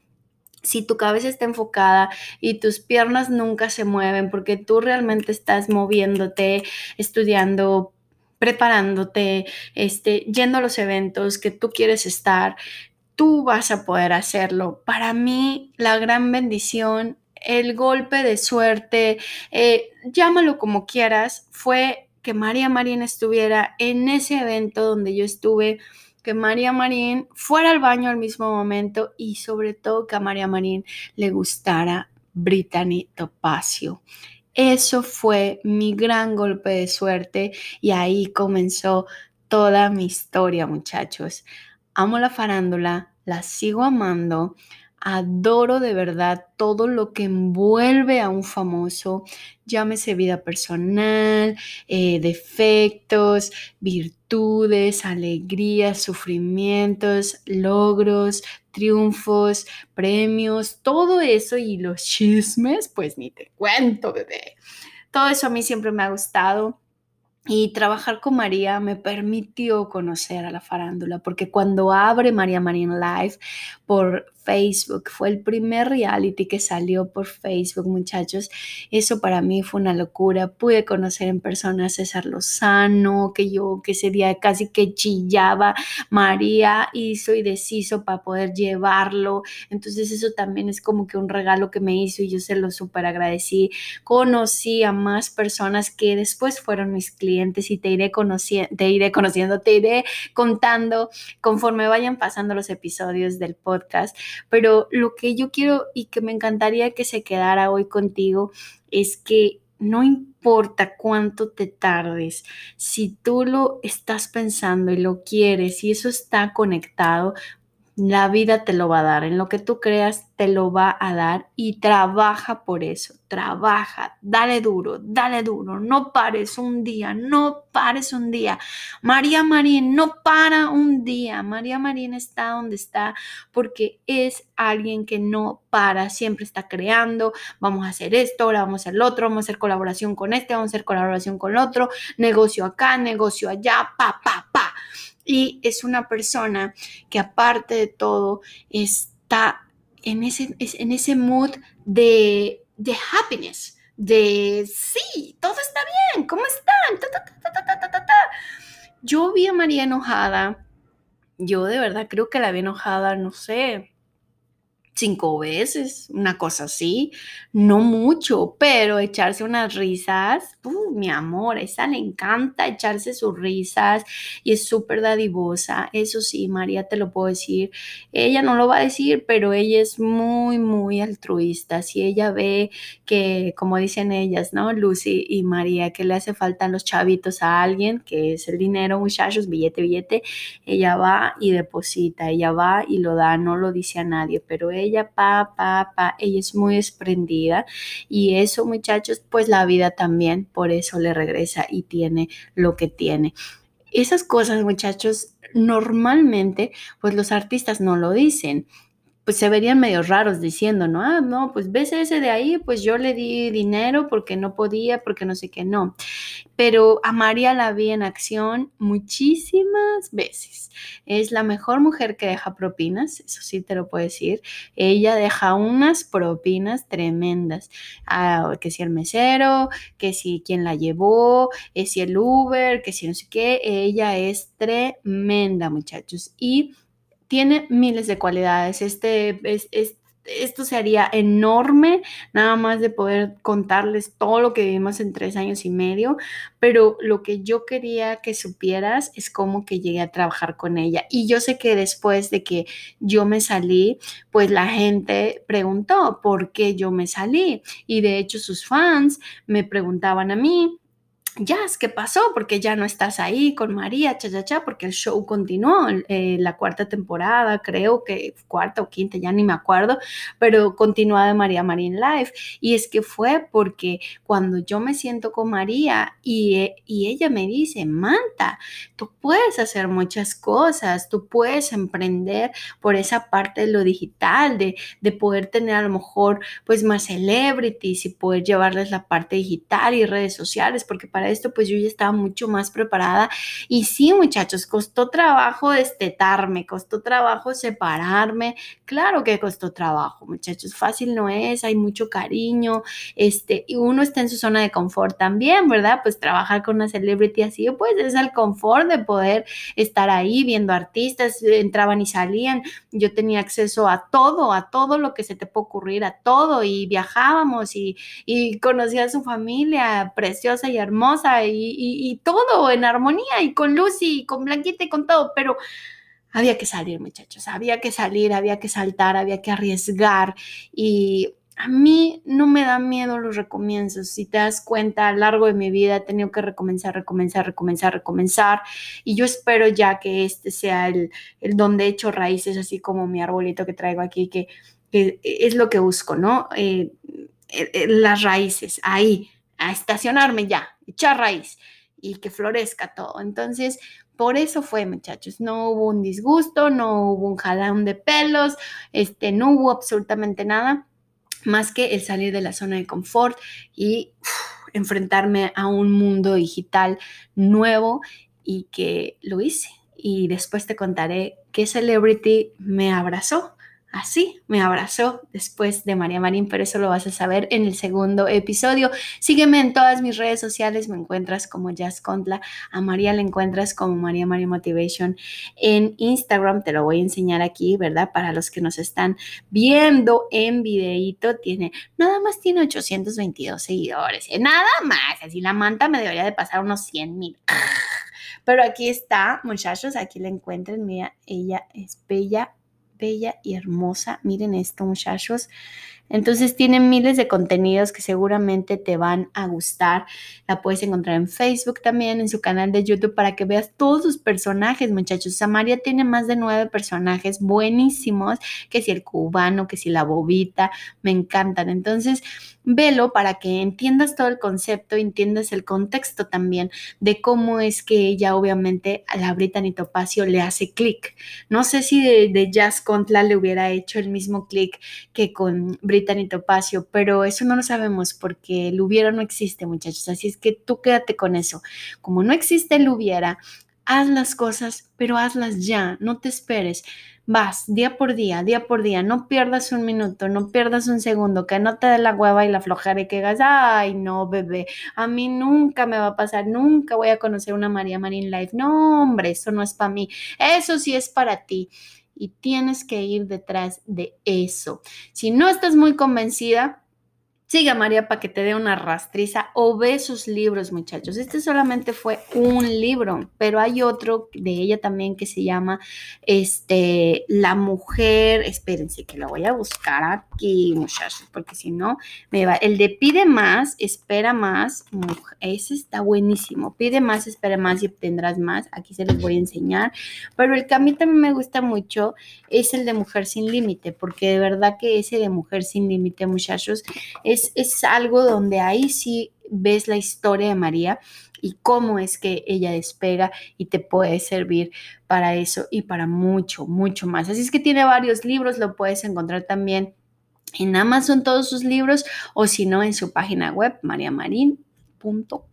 si tu cabeza está enfocada y tus piernas nunca se mueven porque tú realmente estás moviéndote, estudiando, preparándote, este, yendo a los eventos que tú quieres estar, tú vas a poder hacerlo. Para mí, la gran bendición, el golpe de suerte, eh, llámalo como quieras, fue que María Marín estuviera en ese evento donde yo estuve, que María Marín fuera al baño al mismo momento y sobre todo que a María Marín le gustara Brittany Topacio. Eso fue mi gran golpe de suerte y ahí comenzó toda mi historia, muchachos amo la farándula, la sigo amando, adoro de verdad todo lo que envuelve a un famoso, llámese vida personal, eh, defectos, virtudes, alegrías, sufrimientos, logros, triunfos, premios, todo eso y los chismes, pues ni te cuento, bebé. Todo eso a mí siempre me ha gustado. Y trabajar con María me permitió conocer a la farándula, porque cuando abre María Marín Live por Facebook. Fue el primer reality que salió por Facebook, muchachos. Eso para mí fue una locura. Pude conocer en persona a César Lozano, que yo que ese día casi que chillaba. María hizo y deshizo para poder llevarlo. Entonces eso también es como que un regalo que me hizo y yo se lo súper agradecí. Conocí a más personas que después fueron mis clientes y te iré, conociendo, te iré conociendo, te iré contando conforme vayan pasando los episodios del podcast pero lo que yo quiero y que me encantaría que se quedara hoy contigo es que no importa cuánto te tardes, si tú lo estás pensando y lo quieres y eso está conectado, la vida te lo va a dar. En lo que tú creas, te lo va a dar y trabaja por eso. Trabaja, dale duro, dale duro. No pares un día, no pares un día. María Marín no para un día. María Marín está donde está porque es alguien que no para, siempre está creando. Vamos a hacer esto, ahora vamos a hacer lo otro, vamos a hacer colaboración con este, vamos a hacer colaboración con otro, negocio acá, negocio allá, pa, pa, pa y es una persona que aparte de todo está en ese, en ese mood de, de happiness, de sí, todo está bien, ¿cómo están? yo vi a María enojada, yo de verdad creo que la vi enojada, no sé, cinco veces, una cosa así, no mucho, pero echarse unas risas, uh, mi amor, a esa le encanta echarse sus risas y es súper dadivosa, eso sí, María te lo puedo decir, ella no lo va a decir, pero ella es muy, muy altruista, si ella ve que, como dicen ellas, ¿no? Lucy y María, que le hace falta los chavitos a alguien, que es el dinero, muchachos, billete, billete, ella va y deposita, ella va y lo da, no lo dice a nadie, pero ella ella, pa, pa, pa, ella es muy desprendida y eso muchachos, pues la vida también por eso le regresa y tiene lo que tiene. Esas cosas muchachos, normalmente pues los artistas no lo dicen pues se verían medio raros diciendo, ¿no? Ah, no, pues ves ese de ahí, pues yo le di dinero porque no podía, porque no sé qué, no. Pero a María la vi en acción muchísimas veces. Es la mejor mujer que deja propinas, eso sí te lo puedo decir. Ella deja unas propinas tremendas. Ah, que si el mesero, que si quien la llevó, que si el Uber, que si no sé qué. Ella es tremenda, muchachos. Y tiene miles de cualidades. Este, es, esto sería enorme, nada más de poder contarles todo lo que vivimos en tres años y medio, pero lo que yo quería que supieras es cómo que llegué a trabajar con ella. Y yo sé que después de que yo me salí, pues la gente preguntó por qué yo me salí. Y de hecho sus fans me preguntaban a mí, Jazz, ¿qué pasó? Porque ya no estás ahí con María, cha, cha, cha, porque el show continuó, eh, la cuarta temporada, creo que cuarta o quinta, ya ni me acuerdo, pero continúa de María Marín Live. Y es que fue porque cuando yo me siento con María y, eh, y ella me dice, Manta, tú puedes hacer muchas cosas, tú puedes emprender por esa parte de lo digital, de, de poder tener a lo mejor pues más celebrities y poder llevarles la parte digital y redes sociales, porque para esto, pues yo ya estaba mucho más preparada. Y sí, muchachos, costó trabajo destetarme, costó trabajo separarme. Claro que costó trabajo, muchachos. Fácil no es, hay mucho cariño, este, y uno está en su zona de confort también, ¿verdad? Pues trabajar con una celebrity así, pues es el confort de poder estar ahí viendo artistas, entraban y salían. Yo tenía acceso a todo, a todo lo que se te puede ocurrir, a todo, y viajábamos y, y conocía a su familia preciosa y hermosa y, todo en armonía y con Lucy y con Blanquita y con todo, pero había que salir, muchachos, había que salir, había que saltar, había que arriesgar y a mí no me da miedo los recomienzos. Si te das cuenta, a lo largo de mi vida he tenido que recomenzar, recomenzar, recomenzar, recomenzar. Y yo espero ya que este sea el, el donde he hecho raíces, así como mi arbolito que traigo aquí, que, es lo que busco, ¿no? Eh, eh, eh, las raíces, ahí, a estacionarme ya, echar raíz y que florezca todo. Entonces, por eso fue, muchachos, no hubo un disgusto, no hubo un jalón de pelos, este, no hubo absolutamente nada más que el salir de la zona de confort y enfrentarme a un mundo digital nuevo y que lo hice. Y después te contaré qué celebrity me abrazó Así me abrazó después de María Marín, pero eso lo vas a saber en el segundo episodio. Sígueme en todas mis redes sociales, me encuentras como Jazz Contla, a María la encuentras como María María Motivation en Instagram, te lo voy a enseñar aquí, ¿verdad? Para los que nos están viendo en videíto, tiene, nada más tiene 822 seguidores, ¿eh? nada más, así la manta me debería de pasar unos 100 mil. Pero aquí está, muchachos, aquí la encuentran, mira, ella es bella bella y hermosa. Miren esto, muchachos. Entonces tienen miles de contenidos que seguramente te van a gustar. La puedes encontrar en Facebook también, en su canal de YouTube para que veas todos sus personajes, muchachos. Samaria tiene más de nueve personajes buenísimos, que si el cubano, que si la bobita, me encantan. Entonces, velo para que entiendas todo el concepto, entiendas el contexto también de cómo es que ella obviamente a la Brittany Topacio le hace clic. No sé si de, de Jazz Contla le hubiera hecho el mismo clic que con Brittany y Topacio, pero eso no lo sabemos porque el hubiera no existe, muchachos. Así es que tú quédate con eso. Como no existe el hubiera, haz las cosas, pero hazlas ya, no te esperes. Vas día por día, día por día, no pierdas un minuto, no pierdas un segundo, que no te dé la hueva y la flojera y que digas, ay, no, bebé, a mí nunca me va a pasar, nunca voy a conocer una María Marín Life. No, hombre, eso no es para mí, eso sí es para ti y tienes que ir detrás de eso. Si no estás muy convencida, Siga María para que te dé una rastriza o ve sus libros, muchachos. Este solamente fue un libro, pero hay otro de ella también que se llama este, La mujer. Espérense que lo voy a buscar aquí, muchachos, porque si no me va. El de pide más, espera más. Ese está buenísimo. Pide más, espera más y obtendrás más. Aquí se los voy a enseñar. Pero el que a mí también me gusta mucho es el de Mujer sin Límite, porque de verdad que ese de Mujer sin Límite, muchachos, es es, algo donde ahí sí ves la historia de María y cómo es que ella despega y te puede servir para eso y para mucho, mucho más. Así es que tiene varios libros, lo puedes encontrar también en Amazon todos sus libros o si no en su página web, María Marín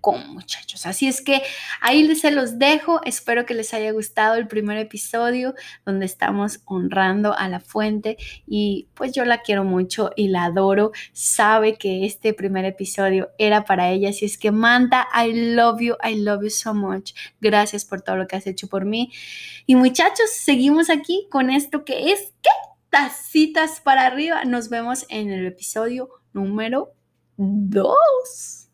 com muchachos. Así es que ahí se los dejo. Espero que les haya gustado el primer episodio donde estamos honrando a la fuente y pues yo la quiero mucho y la adoro. Sabe que este primer episodio era para ella. Así es que Manta, I love you, I love you so much. Gracias por todo lo que has hecho por mí. Y muchachos, seguimos aquí con esto que es ¿qué? tacitas para arriba. Nos vemos en el episodio número 2.